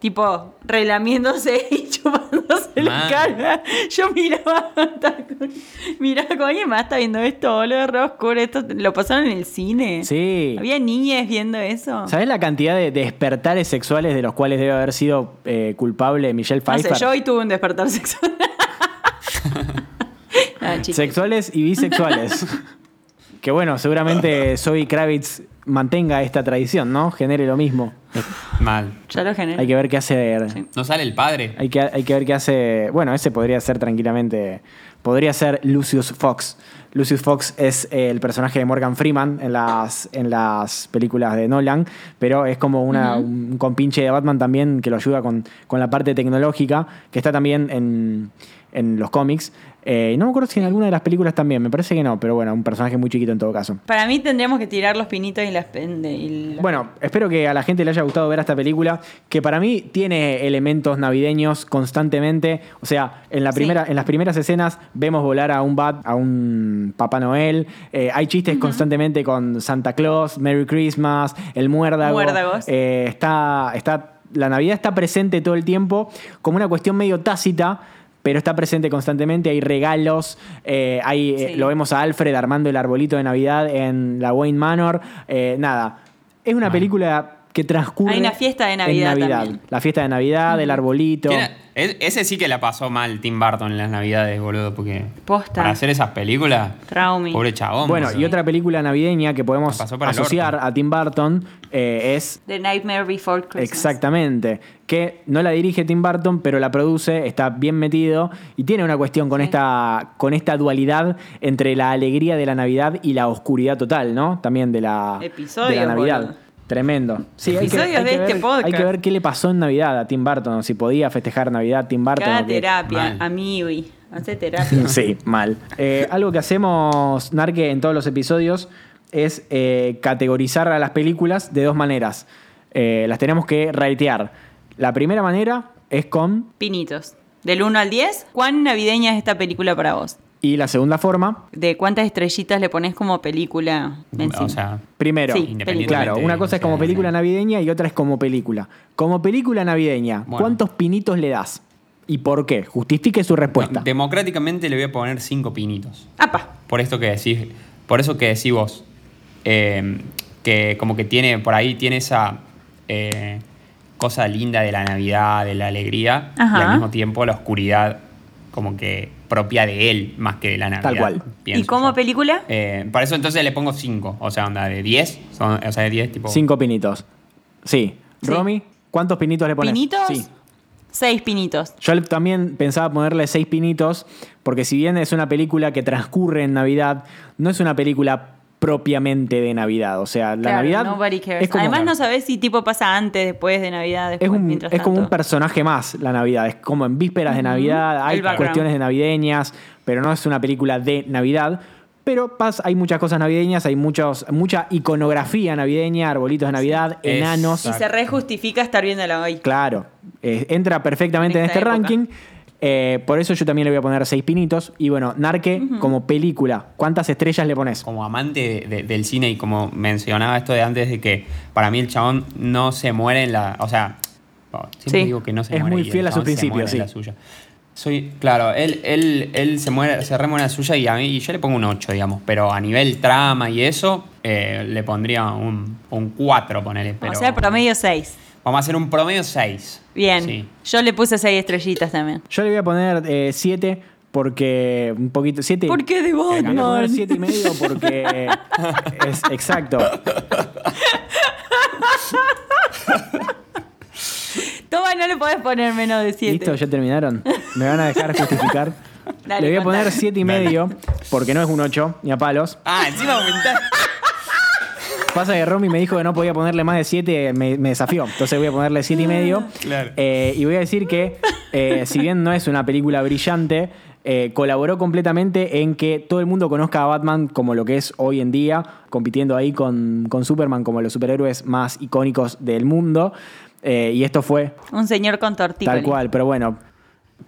[SPEAKER 5] tipo relamiéndose y chupándose la
[SPEAKER 4] Man.
[SPEAKER 5] cara, yo miraba, miraba como alguien más está viendo esto, boludo, re oscuro, esto lo pasaron en el cine.
[SPEAKER 3] Sí.
[SPEAKER 5] Había niñas viendo eso.
[SPEAKER 3] ¿Sabes la cantidad de despertares sexuales de los cuales debe haber sido eh, culpable Michelle
[SPEAKER 5] No
[SPEAKER 3] Pfeiffer?
[SPEAKER 5] sé, yo hoy tuve un despertar sexual. No, chicos.
[SPEAKER 3] Sexuales y bisexuales. que bueno, seguramente Zoe Kravitz mantenga esta tradición, ¿no? Genere lo mismo.
[SPEAKER 4] Mal.
[SPEAKER 5] Ya lo generé.
[SPEAKER 3] Hay que ver qué hace.
[SPEAKER 4] ¿No sale el padre?
[SPEAKER 3] Hay que, hay que ver qué hace. Bueno, ese podría ser tranquilamente. Podría ser Lucius Fox. Lucius Fox es eh, el personaje de Morgan Freeman en las, en las películas de Nolan, pero es como una, un compinche de Batman también que lo ayuda con, con la parte tecnológica, que está también en, en los cómics. Eh, no me acuerdo si en alguna de las películas también, me parece que no, pero bueno, un personaje muy chiquito en todo caso.
[SPEAKER 5] Para mí tendríamos que tirar los pinitos y las y
[SPEAKER 3] Bueno, espero que a la gente le haya gustado ver esta película, que para mí tiene elementos navideños constantemente. O sea, en, la
[SPEAKER 5] Sí.
[SPEAKER 3] primera, en las primeras escenas vemos volar a un bat, a un Papá Noel. Eh, hay chistes constantemente con Santa Claus, Merry Christmas, el muérdago.
[SPEAKER 5] Muérdagos.
[SPEAKER 3] Eh, está, está, la Navidad está presente todo el tiempo como una cuestión medio tácita. Pero está presente constantemente, hay regalos, eh, hay, eh, lo vemos a Alfred armando el arbolito de Navidad en la Wayne Manor. eh, nada, es una película que transcurre.
[SPEAKER 5] Hay una fiesta de Navidad
[SPEAKER 3] en. La fiesta de Navidad, el arbolito.
[SPEAKER 4] E- ese sí que la pasó mal Tim Burton en las navidades, boludo, porque
[SPEAKER 5] Posta.
[SPEAKER 4] para hacer esas películas,
[SPEAKER 5] Traumi.
[SPEAKER 4] pobre chabón.
[SPEAKER 3] Bueno, y otra película navideña que podemos asociar a Tim Burton eh, es
[SPEAKER 5] The Nightmare Before Christmas.
[SPEAKER 3] Exactamente. Que no la dirige Tim Burton, pero la produce, está bien metido y tiene una cuestión con,
[SPEAKER 5] Sí.
[SPEAKER 3] esta, con esta dualidad entre la alegría de la Navidad y la oscuridad total, ¿no? También de la,
[SPEAKER 5] Episodios,
[SPEAKER 3] de la Navidad.
[SPEAKER 5] boludo.
[SPEAKER 3] Tremendo. Sí, hay que,
[SPEAKER 5] Episodios
[SPEAKER 3] hay
[SPEAKER 5] de
[SPEAKER 3] que
[SPEAKER 5] este
[SPEAKER 3] ver,
[SPEAKER 5] podcast.
[SPEAKER 3] hay que ver qué le pasó en Navidad a Tim Burton, si podía festejar Navidad Tim Burton.
[SPEAKER 5] Cada terapia,
[SPEAKER 4] Mal.
[SPEAKER 5] amigo. Hace terapia.
[SPEAKER 3] Sí, mal. Eh, algo que hacemos, Narque, en todos los episodios es eh, categorizar a las películas de dos maneras. Eh, las tenemos que ratear. La primera manera es con,
[SPEAKER 5] Pinitos. Del 1 al 10, ¿cuán navideña es esta película para vos?
[SPEAKER 3] Y la segunda forma,
[SPEAKER 5] ¿De cuántas estrellitas le pones como película encima?
[SPEAKER 4] O sea,
[SPEAKER 3] primero.
[SPEAKER 5] Sí,
[SPEAKER 4] independientemente
[SPEAKER 3] Claro, una cosa es como película navideña y otra es como película. Como película navideña,
[SPEAKER 4] Bueno.
[SPEAKER 3] ¿cuántos pinitos le das? ¿Y por qué? Justifique su respuesta.
[SPEAKER 4] Democráticamente le voy a poner cinco pinitos.
[SPEAKER 5] ¡Apa!
[SPEAKER 4] Por esto que decís, por eso que decís vos, eh, que como que tiene, por ahí tiene esa eh, cosa linda de la Navidad, de la alegría, y al mismo tiempo la oscuridad como que propia de él, más que de la Navidad.
[SPEAKER 3] Tal cual.
[SPEAKER 4] pienso
[SPEAKER 5] ¿Y como
[SPEAKER 4] yo.
[SPEAKER 5] película?
[SPEAKER 4] Eh, por eso entonces le pongo 5, o sea, onda de 10, son- o sea, de 10 tipo...
[SPEAKER 3] Cinco pinitos. Sí.
[SPEAKER 5] Sí.
[SPEAKER 3] Romy, ¿cuántos pinitos le pones?
[SPEAKER 5] ¿Pinitos?
[SPEAKER 3] Sí.
[SPEAKER 5] Seis pinitos.
[SPEAKER 3] Yo también pensaba ponerle seis pinitos, porque si bien es una película que transcurre en Navidad, no es una película propiamente de Navidad. O sea, la
[SPEAKER 5] Claro,
[SPEAKER 3] Navidad
[SPEAKER 5] nobody cares.
[SPEAKER 3] es como,
[SPEAKER 5] Además no sabes si tipo pasa antes, después de Navidad, después,
[SPEAKER 3] es, un-
[SPEAKER 5] mientras
[SPEAKER 3] es como un personaje más la Navidad. Es como en vísperas de Navidad, hay cuestiones de navideñas, pero no es una película de Navidad. Pero pasa, hay muchas cosas navideñas, hay muchos, mucha iconografía navideña, arbolitos de Navidad, enanos.
[SPEAKER 5] Y se rejustifica estar viéndola hoy.
[SPEAKER 3] Claro, eh, entra perfectamente en,
[SPEAKER 5] En
[SPEAKER 3] este
[SPEAKER 5] época.
[SPEAKER 3] ranking. Eh, por eso yo también le voy a poner seis pinitos. Y bueno, Narque, como película, ¿cuántas estrellas le pones?
[SPEAKER 4] como amante de- de- del cine y como mencionaba esto de antes de que para mí el chabón no se muere en la... O sea, siempre
[SPEAKER 5] Sí.
[SPEAKER 4] digo que no se
[SPEAKER 3] Es
[SPEAKER 4] muere.
[SPEAKER 3] muy
[SPEAKER 4] y el
[SPEAKER 3] fiel a sus principios, sí.
[SPEAKER 4] la suya. Soy, claro, él, él, él se muere, se remuere en la suya y a mí y yo le pongo un 8, digamos, pero a nivel trama y eso, eh, le pondría un, un 4, ponele. Pero
[SPEAKER 5] o sea, promedio seis.
[SPEAKER 4] Vamos a hacer un promedio 6.
[SPEAKER 5] Bien.
[SPEAKER 4] Sí.
[SPEAKER 5] Yo le puse seis estrellitas también.
[SPEAKER 3] Yo le voy a poner eh, siete porque un poquito. Siete.
[SPEAKER 5] ¿Por qué de
[SPEAKER 3] Le voy a poner
[SPEAKER 5] Batman?
[SPEAKER 3] siete y medio porque es exacto.
[SPEAKER 5] Toma, no le podés poner menos de siete.
[SPEAKER 3] ¿Listo? ¿Ya terminaron? ¿Me van a dejar justificar?
[SPEAKER 5] Dale,
[SPEAKER 3] le voy a poner siete y medio porque no es un 8 ni a palos.
[SPEAKER 4] Ah, encima aumentar.
[SPEAKER 3] Pasa que Romy me dijo que no podía ponerle más de 7, me, me desafió. Entonces voy a ponerle 7 y medio.
[SPEAKER 4] Claro.
[SPEAKER 3] Eh, y voy a decir que, eh, si bien no es una película brillante, eh, colaboró completamente en que todo el mundo conozca a Batman como lo que es hoy en día, compitiendo ahí con, con Superman como los superhéroes más icónicos del mundo. Eh, y esto fue
[SPEAKER 5] Un señor con tortícolis.
[SPEAKER 3] tal cual, pero bueno.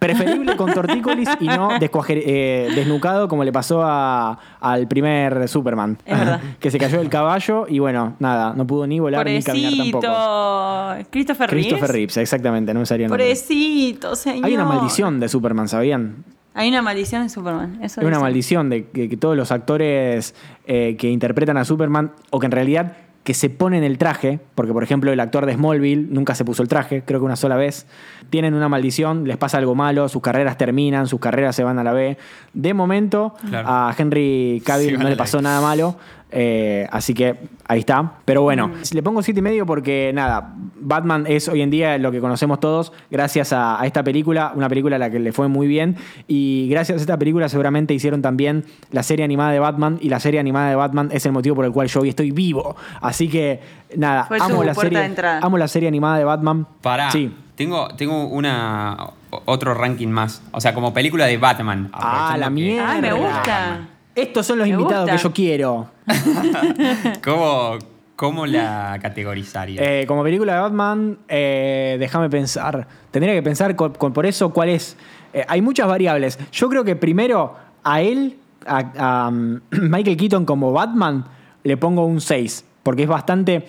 [SPEAKER 3] Preferible con tortícolis y no eh, desnucado como le pasó a- al primer Superman.
[SPEAKER 5] Es verdad.
[SPEAKER 3] que se cayó del caballo y bueno, nada, no pudo ni volar ni caminar tampoco.
[SPEAKER 5] Christopher Reeves.
[SPEAKER 3] Christopher Reeves, exactamente, no me salía.
[SPEAKER 5] Pobrecito, señor.
[SPEAKER 3] Hay una maldición de Superman, ¿sabían?
[SPEAKER 5] Hay una maldición de Superman. Eso
[SPEAKER 3] Es una maldición de que, que todos los actores eh, que interpretan a Superman, o que en realidad que se ponen el traje, porque por ejemplo el actor de Smallville nunca se puso el traje, creo que una sola vez, tienen una maldición, les pasa algo malo, sus carreras terminan, sus carreras se van a la B. De momento
[SPEAKER 4] Claro.
[SPEAKER 3] a Henry Cavill no
[SPEAKER 4] a
[SPEAKER 3] le
[SPEAKER 4] la
[SPEAKER 3] pasó nada malo, eh, así que ahí está. Pero bueno, le pongo siete y medio porque nada, Batman es hoy en día lo que conocemos todos gracias a, a esta película, una película a la que le fue muy bien y gracias a esta película seguramente hicieron también la serie animada de Batman y la serie animada de Batman es el motivo por el cual yo hoy estoy vivo. Así que nada,
[SPEAKER 5] Fue
[SPEAKER 3] amo
[SPEAKER 5] su
[SPEAKER 3] la serie,
[SPEAKER 5] de entrada.
[SPEAKER 3] amo la serie animada de Batman.
[SPEAKER 4] Pará.
[SPEAKER 3] Sí.
[SPEAKER 4] Tengo, tengo una otro ranking más. O sea, como película de Batman.
[SPEAKER 3] Ah, la mierda.
[SPEAKER 5] Ah, me gusta.
[SPEAKER 3] Estos son los
[SPEAKER 5] Me
[SPEAKER 3] invitados
[SPEAKER 5] gusta.
[SPEAKER 3] que yo quiero.
[SPEAKER 4] ¿Cómo, cómo la categorizaría?
[SPEAKER 3] Eh, como película de Batman, eh, déjame pensar. Tendría que pensar con- con- por eso cuál es. Eh, hay muchas variables. Yo creo que primero a él, a, a, um, Michael Keaton como Batman, le pongo un 6. Porque es bastante.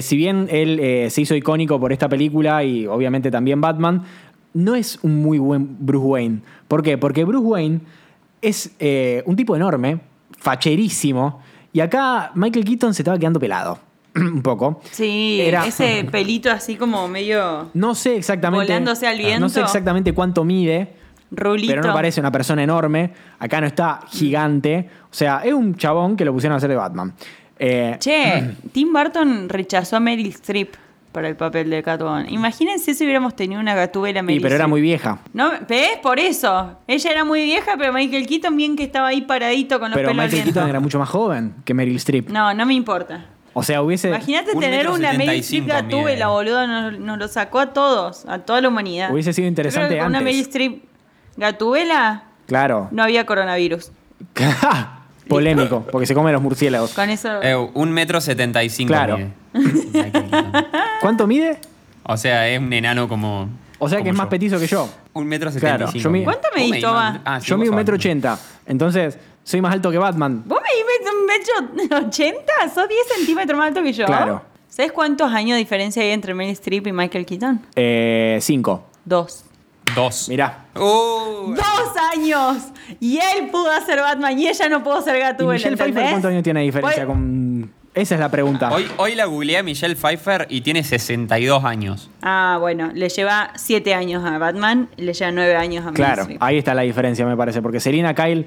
[SPEAKER 3] si bien él se hizo icónico por esta película y obviamente también Batman, no es un muy buen Bruce Wayne. ¿Por qué? Porque Bruce Wayne es un tipo enorme, facherísimo, y acá Michael Keaton se estaba quedando pelado. un poco.
[SPEAKER 5] Sí,
[SPEAKER 3] Era-
[SPEAKER 5] ese pelito así como medio
[SPEAKER 3] No sé exactamente.
[SPEAKER 5] Volándose al viento.
[SPEAKER 3] No sé exactamente cuánto mide.
[SPEAKER 5] rulito.
[SPEAKER 3] Pero no parece una persona enorme. Acá no está gigante. O sea, es un chabón que lo pusieron a hacer de Batman. Eh,
[SPEAKER 5] Che, Tim Burton rechazó a Meryl Streep para el papel de Catwoman. Imagínense si hubiéramos tenido una gatúbela
[SPEAKER 3] y,
[SPEAKER 5] Meryl
[SPEAKER 3] pero era muy vieja.
[SPEAKER 5] No, ¿ves? Por eso. Ella era muy vieja, pero Michael Keaton bien que estaba ahí paradito con los
[SPEAKER 3] Pero
[SPEAKER 5] pelos
[SPEAKER 3] Michael
[SPEAKER 5] viento.
[SPEAKER 3] Keaton era mucho más joven que Meryl Streep.
[SPEAKER 5] No, no me importa.
[SPEAKER 3] O sea, hubiese.
[SPEAKER 5] Imagínate
[SPEAKER 4] Un
[SPEAKER 5] tener una Meryl
[SPEAKER 4] 75
[SPEAKER 5] Streep gatúbela, boludo. Nos, nos lo sacó a todos, a toda la humanidad.
[SPEAKER 3] Hubiese sido interesante
[SPEAKER 5] creo que con una
[SPEAKER 3] antes.
[SPEAKER 5] Meryl Streep gatúbela
[SPEAKER 3] Claro.
[SPEAKER 5] no había coronavirus.
[SPEAKER 3] Polémico, porque se comen los murciélagos.
[SPEAKER 5] Con eso.
[SPEAKER 4] Eh, un metro setenta y cinco
[SPEAKER 3] Claro. ¿Cuánto mide?
[SPEAKER 4] O sea, es un enano como.
[SPEAKER 3] O sea que es más petizo que yo.
[SPEAKER 4] Un metro
[SPEAKER 3] Claro,
[SPEAKER 4] setenta y
[SPEAKER 3] yo mi-
[SPEAKER 4] cinco.
[SPEAKER 5] ¿Cuánto
[SPEAKER 4] ¿Vos
[SPEAKER 5] medís,
[SPEAKER 4] más?
[SPEAKER 5] Toba?
[SPEAKER 4] Ah, sí,
[SPEAKER 3] yo mido un metro ochenta. Entonces, soy más alto que Batman.
[SPEAKER 5] ¿Vos me un metro ochenta? ¿Sos 10 centímetros más alto que yo?
[SPEAKER 3] Claro.
[SPEAKER 5] ¿Sabes cuántos años de diferencia hay entre Meryl Streep y Michael Keaton?
[SPEAKER 3] Eh, cinco.
[SPEAKER 5] Dos.
[SPEAKER 4] Dos.
[SPEAKER 3] Mirá.
[SPEAKER 4] Uh,
[SPEAKER 5] ¡Dos años! Y él pudo hacer Batman y ella no pudo ser
[SPEAKER 3] ¿Y
[SPEAKER 5] Gatúbela,
[SPEAKER 3] Michelle Pfeiffer cuántos años tiene de diferencia
[SPEAKER 5] Voy-
[SPEAKER 3] con.? Esa es la pregunta.
[SPEAKER 4] hoy, hoy la googleé a Michelle Pfeiffer y tiene 62 años.
[SPEAKER 5] Ah, bueno, le lleva 7 años a Batman, le lleva 9 años a
[SPEAKER 3] Claro, ahí está la diferencia, me parece. Porque Selina Kyle.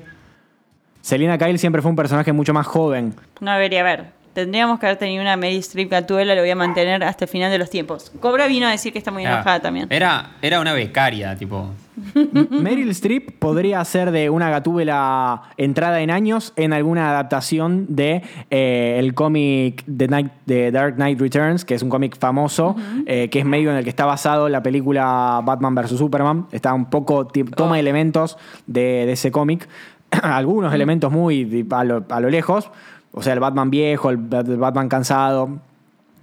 [SPEAKER 3] Selina Kyle siempre fue un personaje mucho más joven.
[SPEAKER 5] No debería haber. Tendríamos que haber tenido una Meryl Streep Gatúbela, lo voy a mantener hasta el final de los tiempos. Cobra vino a decir que está muy enojada también.
[SPEAKER 4] Era, era una becaria, tipo.
[SPEAKER 3] Meryl Streep podría ser de una gatúbela entrada en años en alguna adaptación de eh, el cómic The, Night- The Dark Knight Returns, que es un cómic famoso, eh, que es medio en el que está basado la película Batman vs. Superman. Está un poco, toma elementos de, de ese cómic, algunos elementos muy a lo, a lo lejos, o sea, el Batman viejo, el Batman cansado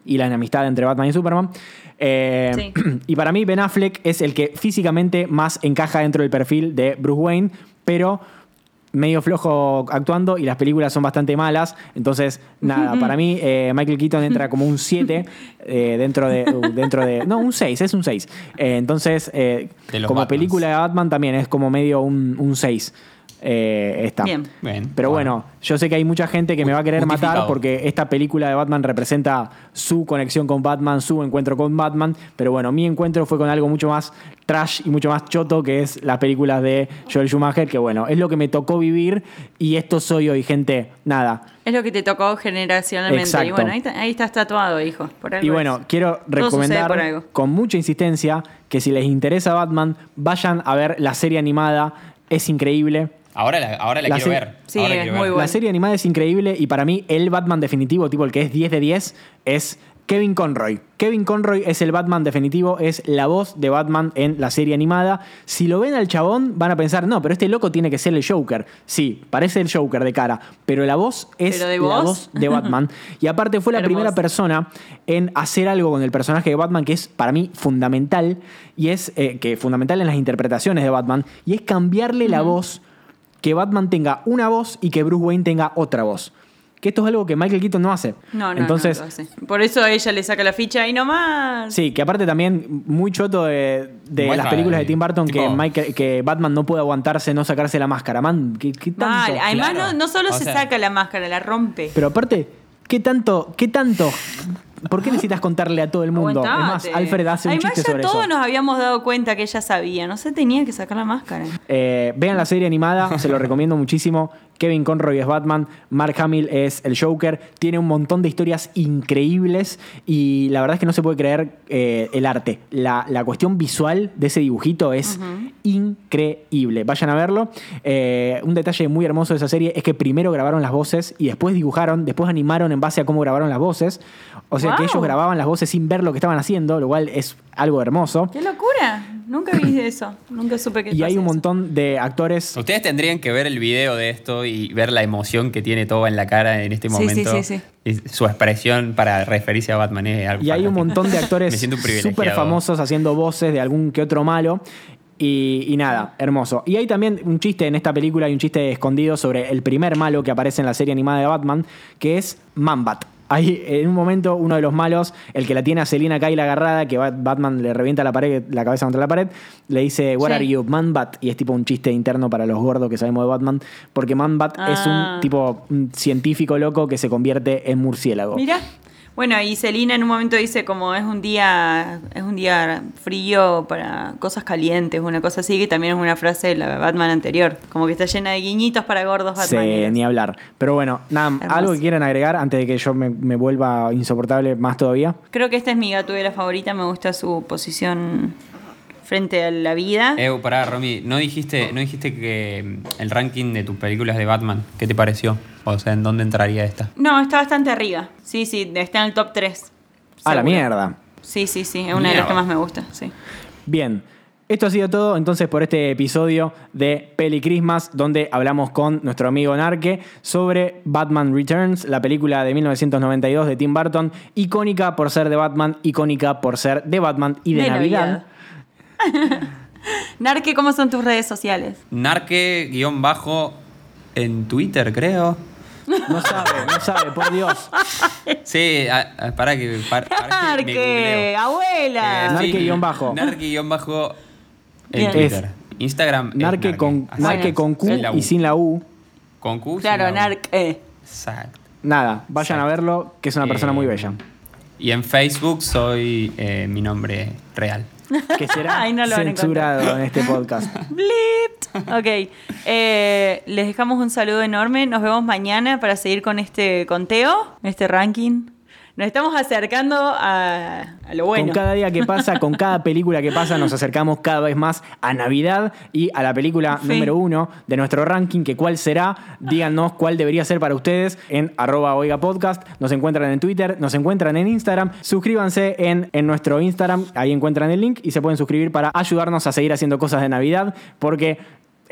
[SPEAKER 3] y la enemistad entre Batman y Superman. Eh,
[SPEAKER 5] Sí.
[SPEAKER 3] y para mí Ben Affleck es el que físicamente más encaja dentro del perfil de Bruce Wayne, pero medio flojo actuando y las películas son bastante malas. Entonces, nada, para mí eh, Michael Keaton entra como un 7 eh, dentro, de, dentro de... No, un 6, es un 6. Eh, entonces, eh, como
[SPEAKER 4] Batmans.
[SPEAKER 3] película de Batman también es como medio un, un 6. Eh, esta.
[SPEAKER 5] Bien.
[SPEAKER 4] Bien,
[SPEAKER 3] Pero bueno, yo sé que hay mucha gente que me va a querer matar porque esta película de Batman representa su conexión con Batman, su encuentro con Batman. Pero bueno, mi encuentro fue con algo mucho más trash y mucho más choto, que es las películas de Joel Schumacher, que bueno, es lo que me tocó vivir y esto soy hoy, gente. Nada.
[SPEAKER 5] Es lo que te tocó generacionalmente.
[SPEAKER 3] Exacto.
[SPEAKER 5] Y bueno, ahí, ahí estás tatuado, hijo. Por algo
[SPEAKER 3] Y bueno,
[SPEAKER 5] es.
[SPEAKER 3] quiero recomendar
[SPEAKER 5] algo.
[SPEAKER 3] con mucha insistencia que si les interesa Batman, vayan a ver la serie animada. Es increíble.
[SPEAKER 4] Ahora la, ahora la,
[SPEAKER 3] La
[SPEAKER 4] quiero ver.
[SPEAKER 5] Sí,
[SPEAKER 4] Ahora
[SPEAKER 5] es
[SPEAKER 4] quiero
[SPEAKER 5] muy
[SPEAKER 4] ver.
[SPEAKER 5] bueno.
[SPEAKER 3] La serie animada es increíble y para mí el Batman definitivo, tipo el que es 10 de 10, es Kevin Conroy. Kevin Conroy es el Batman definitivo, es la voz de Batman en la serie animada. Si lo ven al chabón, van a pensar, no, pero este loco tiene que ser el Joker. Sí, parece el Joker de cara, pero la voz es
[SPEAKER 5] ¿Pero de
[SPEAKER 3] la
[SPEAKER 5] voz?
[SPEAKER 3] voz de Batman. Y aparte fue la primera persona en hacer algo con el personaje de Batman que es para mí fundamental, y es eh, que fundamental en las interpretaciones de Batman, y es cambiarle la voz que Batman tenga una voz y que Bruce Wayne tenga otra voz. Que esto es algo que Michael Keaton no hace.
[SPEAKER 5] No, no,
[SPEAKER 3] Entonces,
[SPEAKER 5] no lo hace. Por eso ella le saca la ficha y nomás.
[SPEAKER 3] sí, que aparte también muy choto de, de las películas de Tim Burton que, Michael- que Batman no puede aguantarse no sacarse la máscara. Man, ¿qué, qué tanto?
[SPEAKER 5] Mal. Además,
[SPEAKER 4] Claro.
[SPEAKER 5] no, no solo
[SPEAKER 4] O
[SPEAKER 5] se
[SPEAKER 4] sea-
[SPEAKER 5] saca la máscara, la rompe.
[SPEAKER 3] Pero aparte, ¿Qué tanto, qué tanto? ¿Por qué necesitas contarle a todo el mundo? Es más,
[SPEAKER 5] Aguantate.
[SPEAKER 3] Alfred hace un
[SPEAKER 5] Además,
[SPEAKER 3] chiste
[SPEAKER 5] ya
[SPEAKER 3] sobre
[SPEAKER 5] todos
[SPEAKER 3] eso.
[SPEAKER 5] nos habíamos dado cuenta que ella sabía. No se tenía que sacar la máscara.
[SPEAKER 3] Eh, vean la serie animada, se lo recomiendo muchísimo. Kevin Conroy es Batman, Mark Hamill es el Joker. Tiene un montón de historias increíbles y la verdad es que no se puede creer eh, el arte. La, la cuestión visual de ese dibujito es increíble. Vayan a verlo. Eh, un detalle muy hermoso de esa serie es que primero grabaron las voces y después dibujaron, después animaron en base a cómo grabaron las voces. O sea que ellos grababan las voces sin ver lo que estaban haciendo, lo cual es algo hermoso.
[SPEAKER 5] ¡Qué locura! Nunca vi eso. Nunca supe que
[SPEAKER 3] Y hay un
[SPEAKER 5] eso.
[SPEAKER 3] montón de actores
[SPEAKER 4] Ustedes tendrían que ver el video de esto y ver la emoción que tiene Toba en la cara en este
[SPEAKER 5] Sí, sí,
[SPEAKER 4] momento.
[SPEAKER 5] sí, sí.
[SPEAKER 4] Y su expresión para referirse a Batman es algo
[SPEAKER 3] Y hay un montón de actores súper famosos haciendo voces de algún que otro malo. Y, y nada, hermoso. Y hay también un chiste en esta película, hay un chiste escondido sobre el primer malo que aparece en la serie animada de Batman, que es Manbat. Hay en un momento uno de los malos, el que la tiene a Selina Kyle agarrada, que Bat- Batman le revienta la pared, la cabeza contra la pared, le dice,
[SPEAKER 5] Sí.
[SPEAKER 3] are you, Manbat? Y es tipo un chiste interno para los gordos que sabemos de Batman, porque Manbat es
[SPEAKER 5] Ah.
[SPEAKER 3] un tipo un científico loco que se convierte en murciélago.
[SPEAKER 5] Mira. Bueno, y Celina en un momento dice como es un día es un día frío para cosas calientes, una cosa así, que también es una frase de la Batman anterior, como que está llena de guiñitos para gordos
[SPEAKER 3] Sí,
[SPEAKER 5] Batman.
[SPEAKER 3] ni hablar. Pero bueno, nada,
[SPEAKER 5] Hermoso.
[SPEAKER 3] algo que quieran agregar antes de que yo me, me vuelva insoportable más todavía.
[SPEAKER 5] Creo que esta es mi gatubela favorita, me gusta su posición frente a la vida.
[SPEAKER 4] Eh, pará, Romy, ¿no dijiste, ¿no dijiste que mm, el ranking de tus películas de Batman, qué te pareció? O sea, ¿en dónde entraría esta?
[SPEAKER 5] No, está bastante arriba. Sí, sí, está en el top 3.
[SPEAKER 3] A la mierda.
[SPEAKER 5] Sí, sí, sí, es una de las que más me gusta, sí.
[SPEAKER 3] Bien. Esto ha sido todo entonces por este episodio de Peli Christmas, donde hablamos con nuestro amigo Narque sobre Batman Returns, la película de 1992 de Tim Burton, icónica por ser de Batman, icónica por ser de Batman y de,
[SPEAKER 5] De
[SPEAKER 3] Navidad.
[SPEAKER 5] Narque, ¿cómo son tus redes sociales?
[SPEAKER 4] Narque guion bajo en Twitter, creo.
[SPEAKER 3] No sabe, no sabe, por Dios.
[SPEAKER 4] Sí, a- a- para que para, para que me
[SPEAKER 5] Narque, abuela.
[SPEAKER 4] Eh, sí,
[SPEAKER 3] Narque guion bajo.
[SPEAKER 4] Narque guion bajo en
[SPEAKER 5] Bien.
[SPEAKER 4] Twitter. Instagram. es
[SPEAKER 3] Narque con. Narque con Q y sin la U.
[SPEAKER 4] Con Q. sin
[SPEAKER 5] Claro,
[SPEAKER 4] la U.
[SPEAKER 5] Narque.
[SPEAKER 4] Exacto.
[SPEAKER 3] Nada, vayan a verlo, que es una persona
[SPEAKER 4] Eh,
[SPEAKER 3] muy bella.
[SPEAKER 4] Y en Facebook soy eh, mi nombre real.
[SPEAKER 3] Que será
[SPEAKER 5] Ay, no
[SPEAKER 3] censurado en este podcast.
[SPEAKER 5] Blipped. Ok. Eh, les dejamos un saludo enorme. Nos vemos mañana para seguir con este conteo, este ranking. Nos estamos acercando a, a lo bueno.
[SPEAKER 3] Con cada día que pasa, con cada película que pasa, nos acercamos cada vez más a Navidad y a la película
[SPEAKER 5] Sí.
[SPEAKER 3] número uno de nuestro ranking, que cuál será. Díganos cuál debería ser para ustedes en arroba oiga podcast. Nos encuentran en Twitter, nos encuentran en Instagram. Suscríbanse en, en nuestro Instagram, ahí encuentran el link y se pueden suscribir para ayudarnos a seguir haciendo cosas de Navidad, porque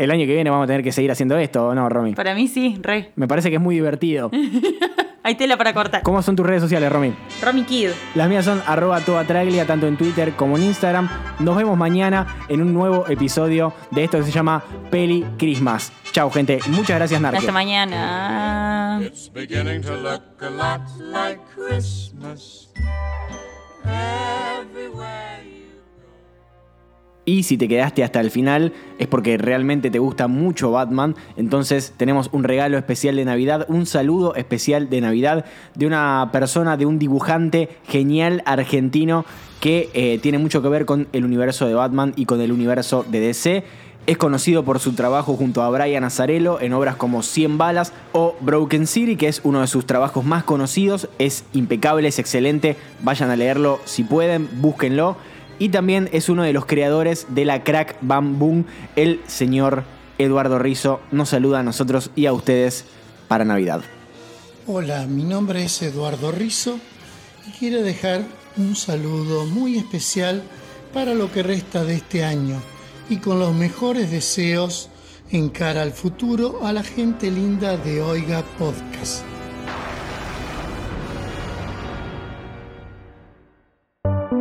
[SPEAKER 3] el año que viene vamos a tener que seguir haciendo esto, ¿o ¿no, Romy?
[SPEAKER 5] Para mí sí, re.
[SPEAKER 3] Me parece que es muy divertido.
[SPEAKER 5] Hay tela para cortar.
[SPEAKER 3] ¿Cómo son tus redes sociales, Romy?
[SPEAKER 5] Romy Kid.
[SPEAKER 3] Las mías son arroba toda traglia, tanto en Twitter como en Instagram. Nos vemos mañana en un nuevo episodio de esto que se llama Peli Christmas. Chau, gente. Muchas gracias, Narque.
[SPEAKER 5] Hasta mañana.
[SPEAKER 6] It's beginning to look a lot like Christmas everywhere
[SPEAKER 3] Y si te quedaste hasta el final es porque realmente te gusta mucho Batman. Entonces tenemos un regalo especial de Navidad, un saludo especial de Navidad de una persona, de un dibujante genial argentino que eh, tiene mucho que ver con el universo de Batman y con el universo de DC. Es conocido por su trabajo junto a Brian Azzarello en obras como 100 balas o Broken City, que es uno de sus trabajos más conocidos. Es impecable, es excelente. Vayan a leerlo si pueden, búsquenlo. Y también es uno de los creadores de la Crack Bam Boom, el señor Eduardo Rizzo. Nos saluda a nosotros y a ustedes para Navidad.
[SPEAKER 7] Hola, mi nombre es Eduardo Rizzo y quiero dejar un saludo muy especial para lo que resta de este año y con los mejores deseos en cara al futuro a la gente linda de Oiga Podcast.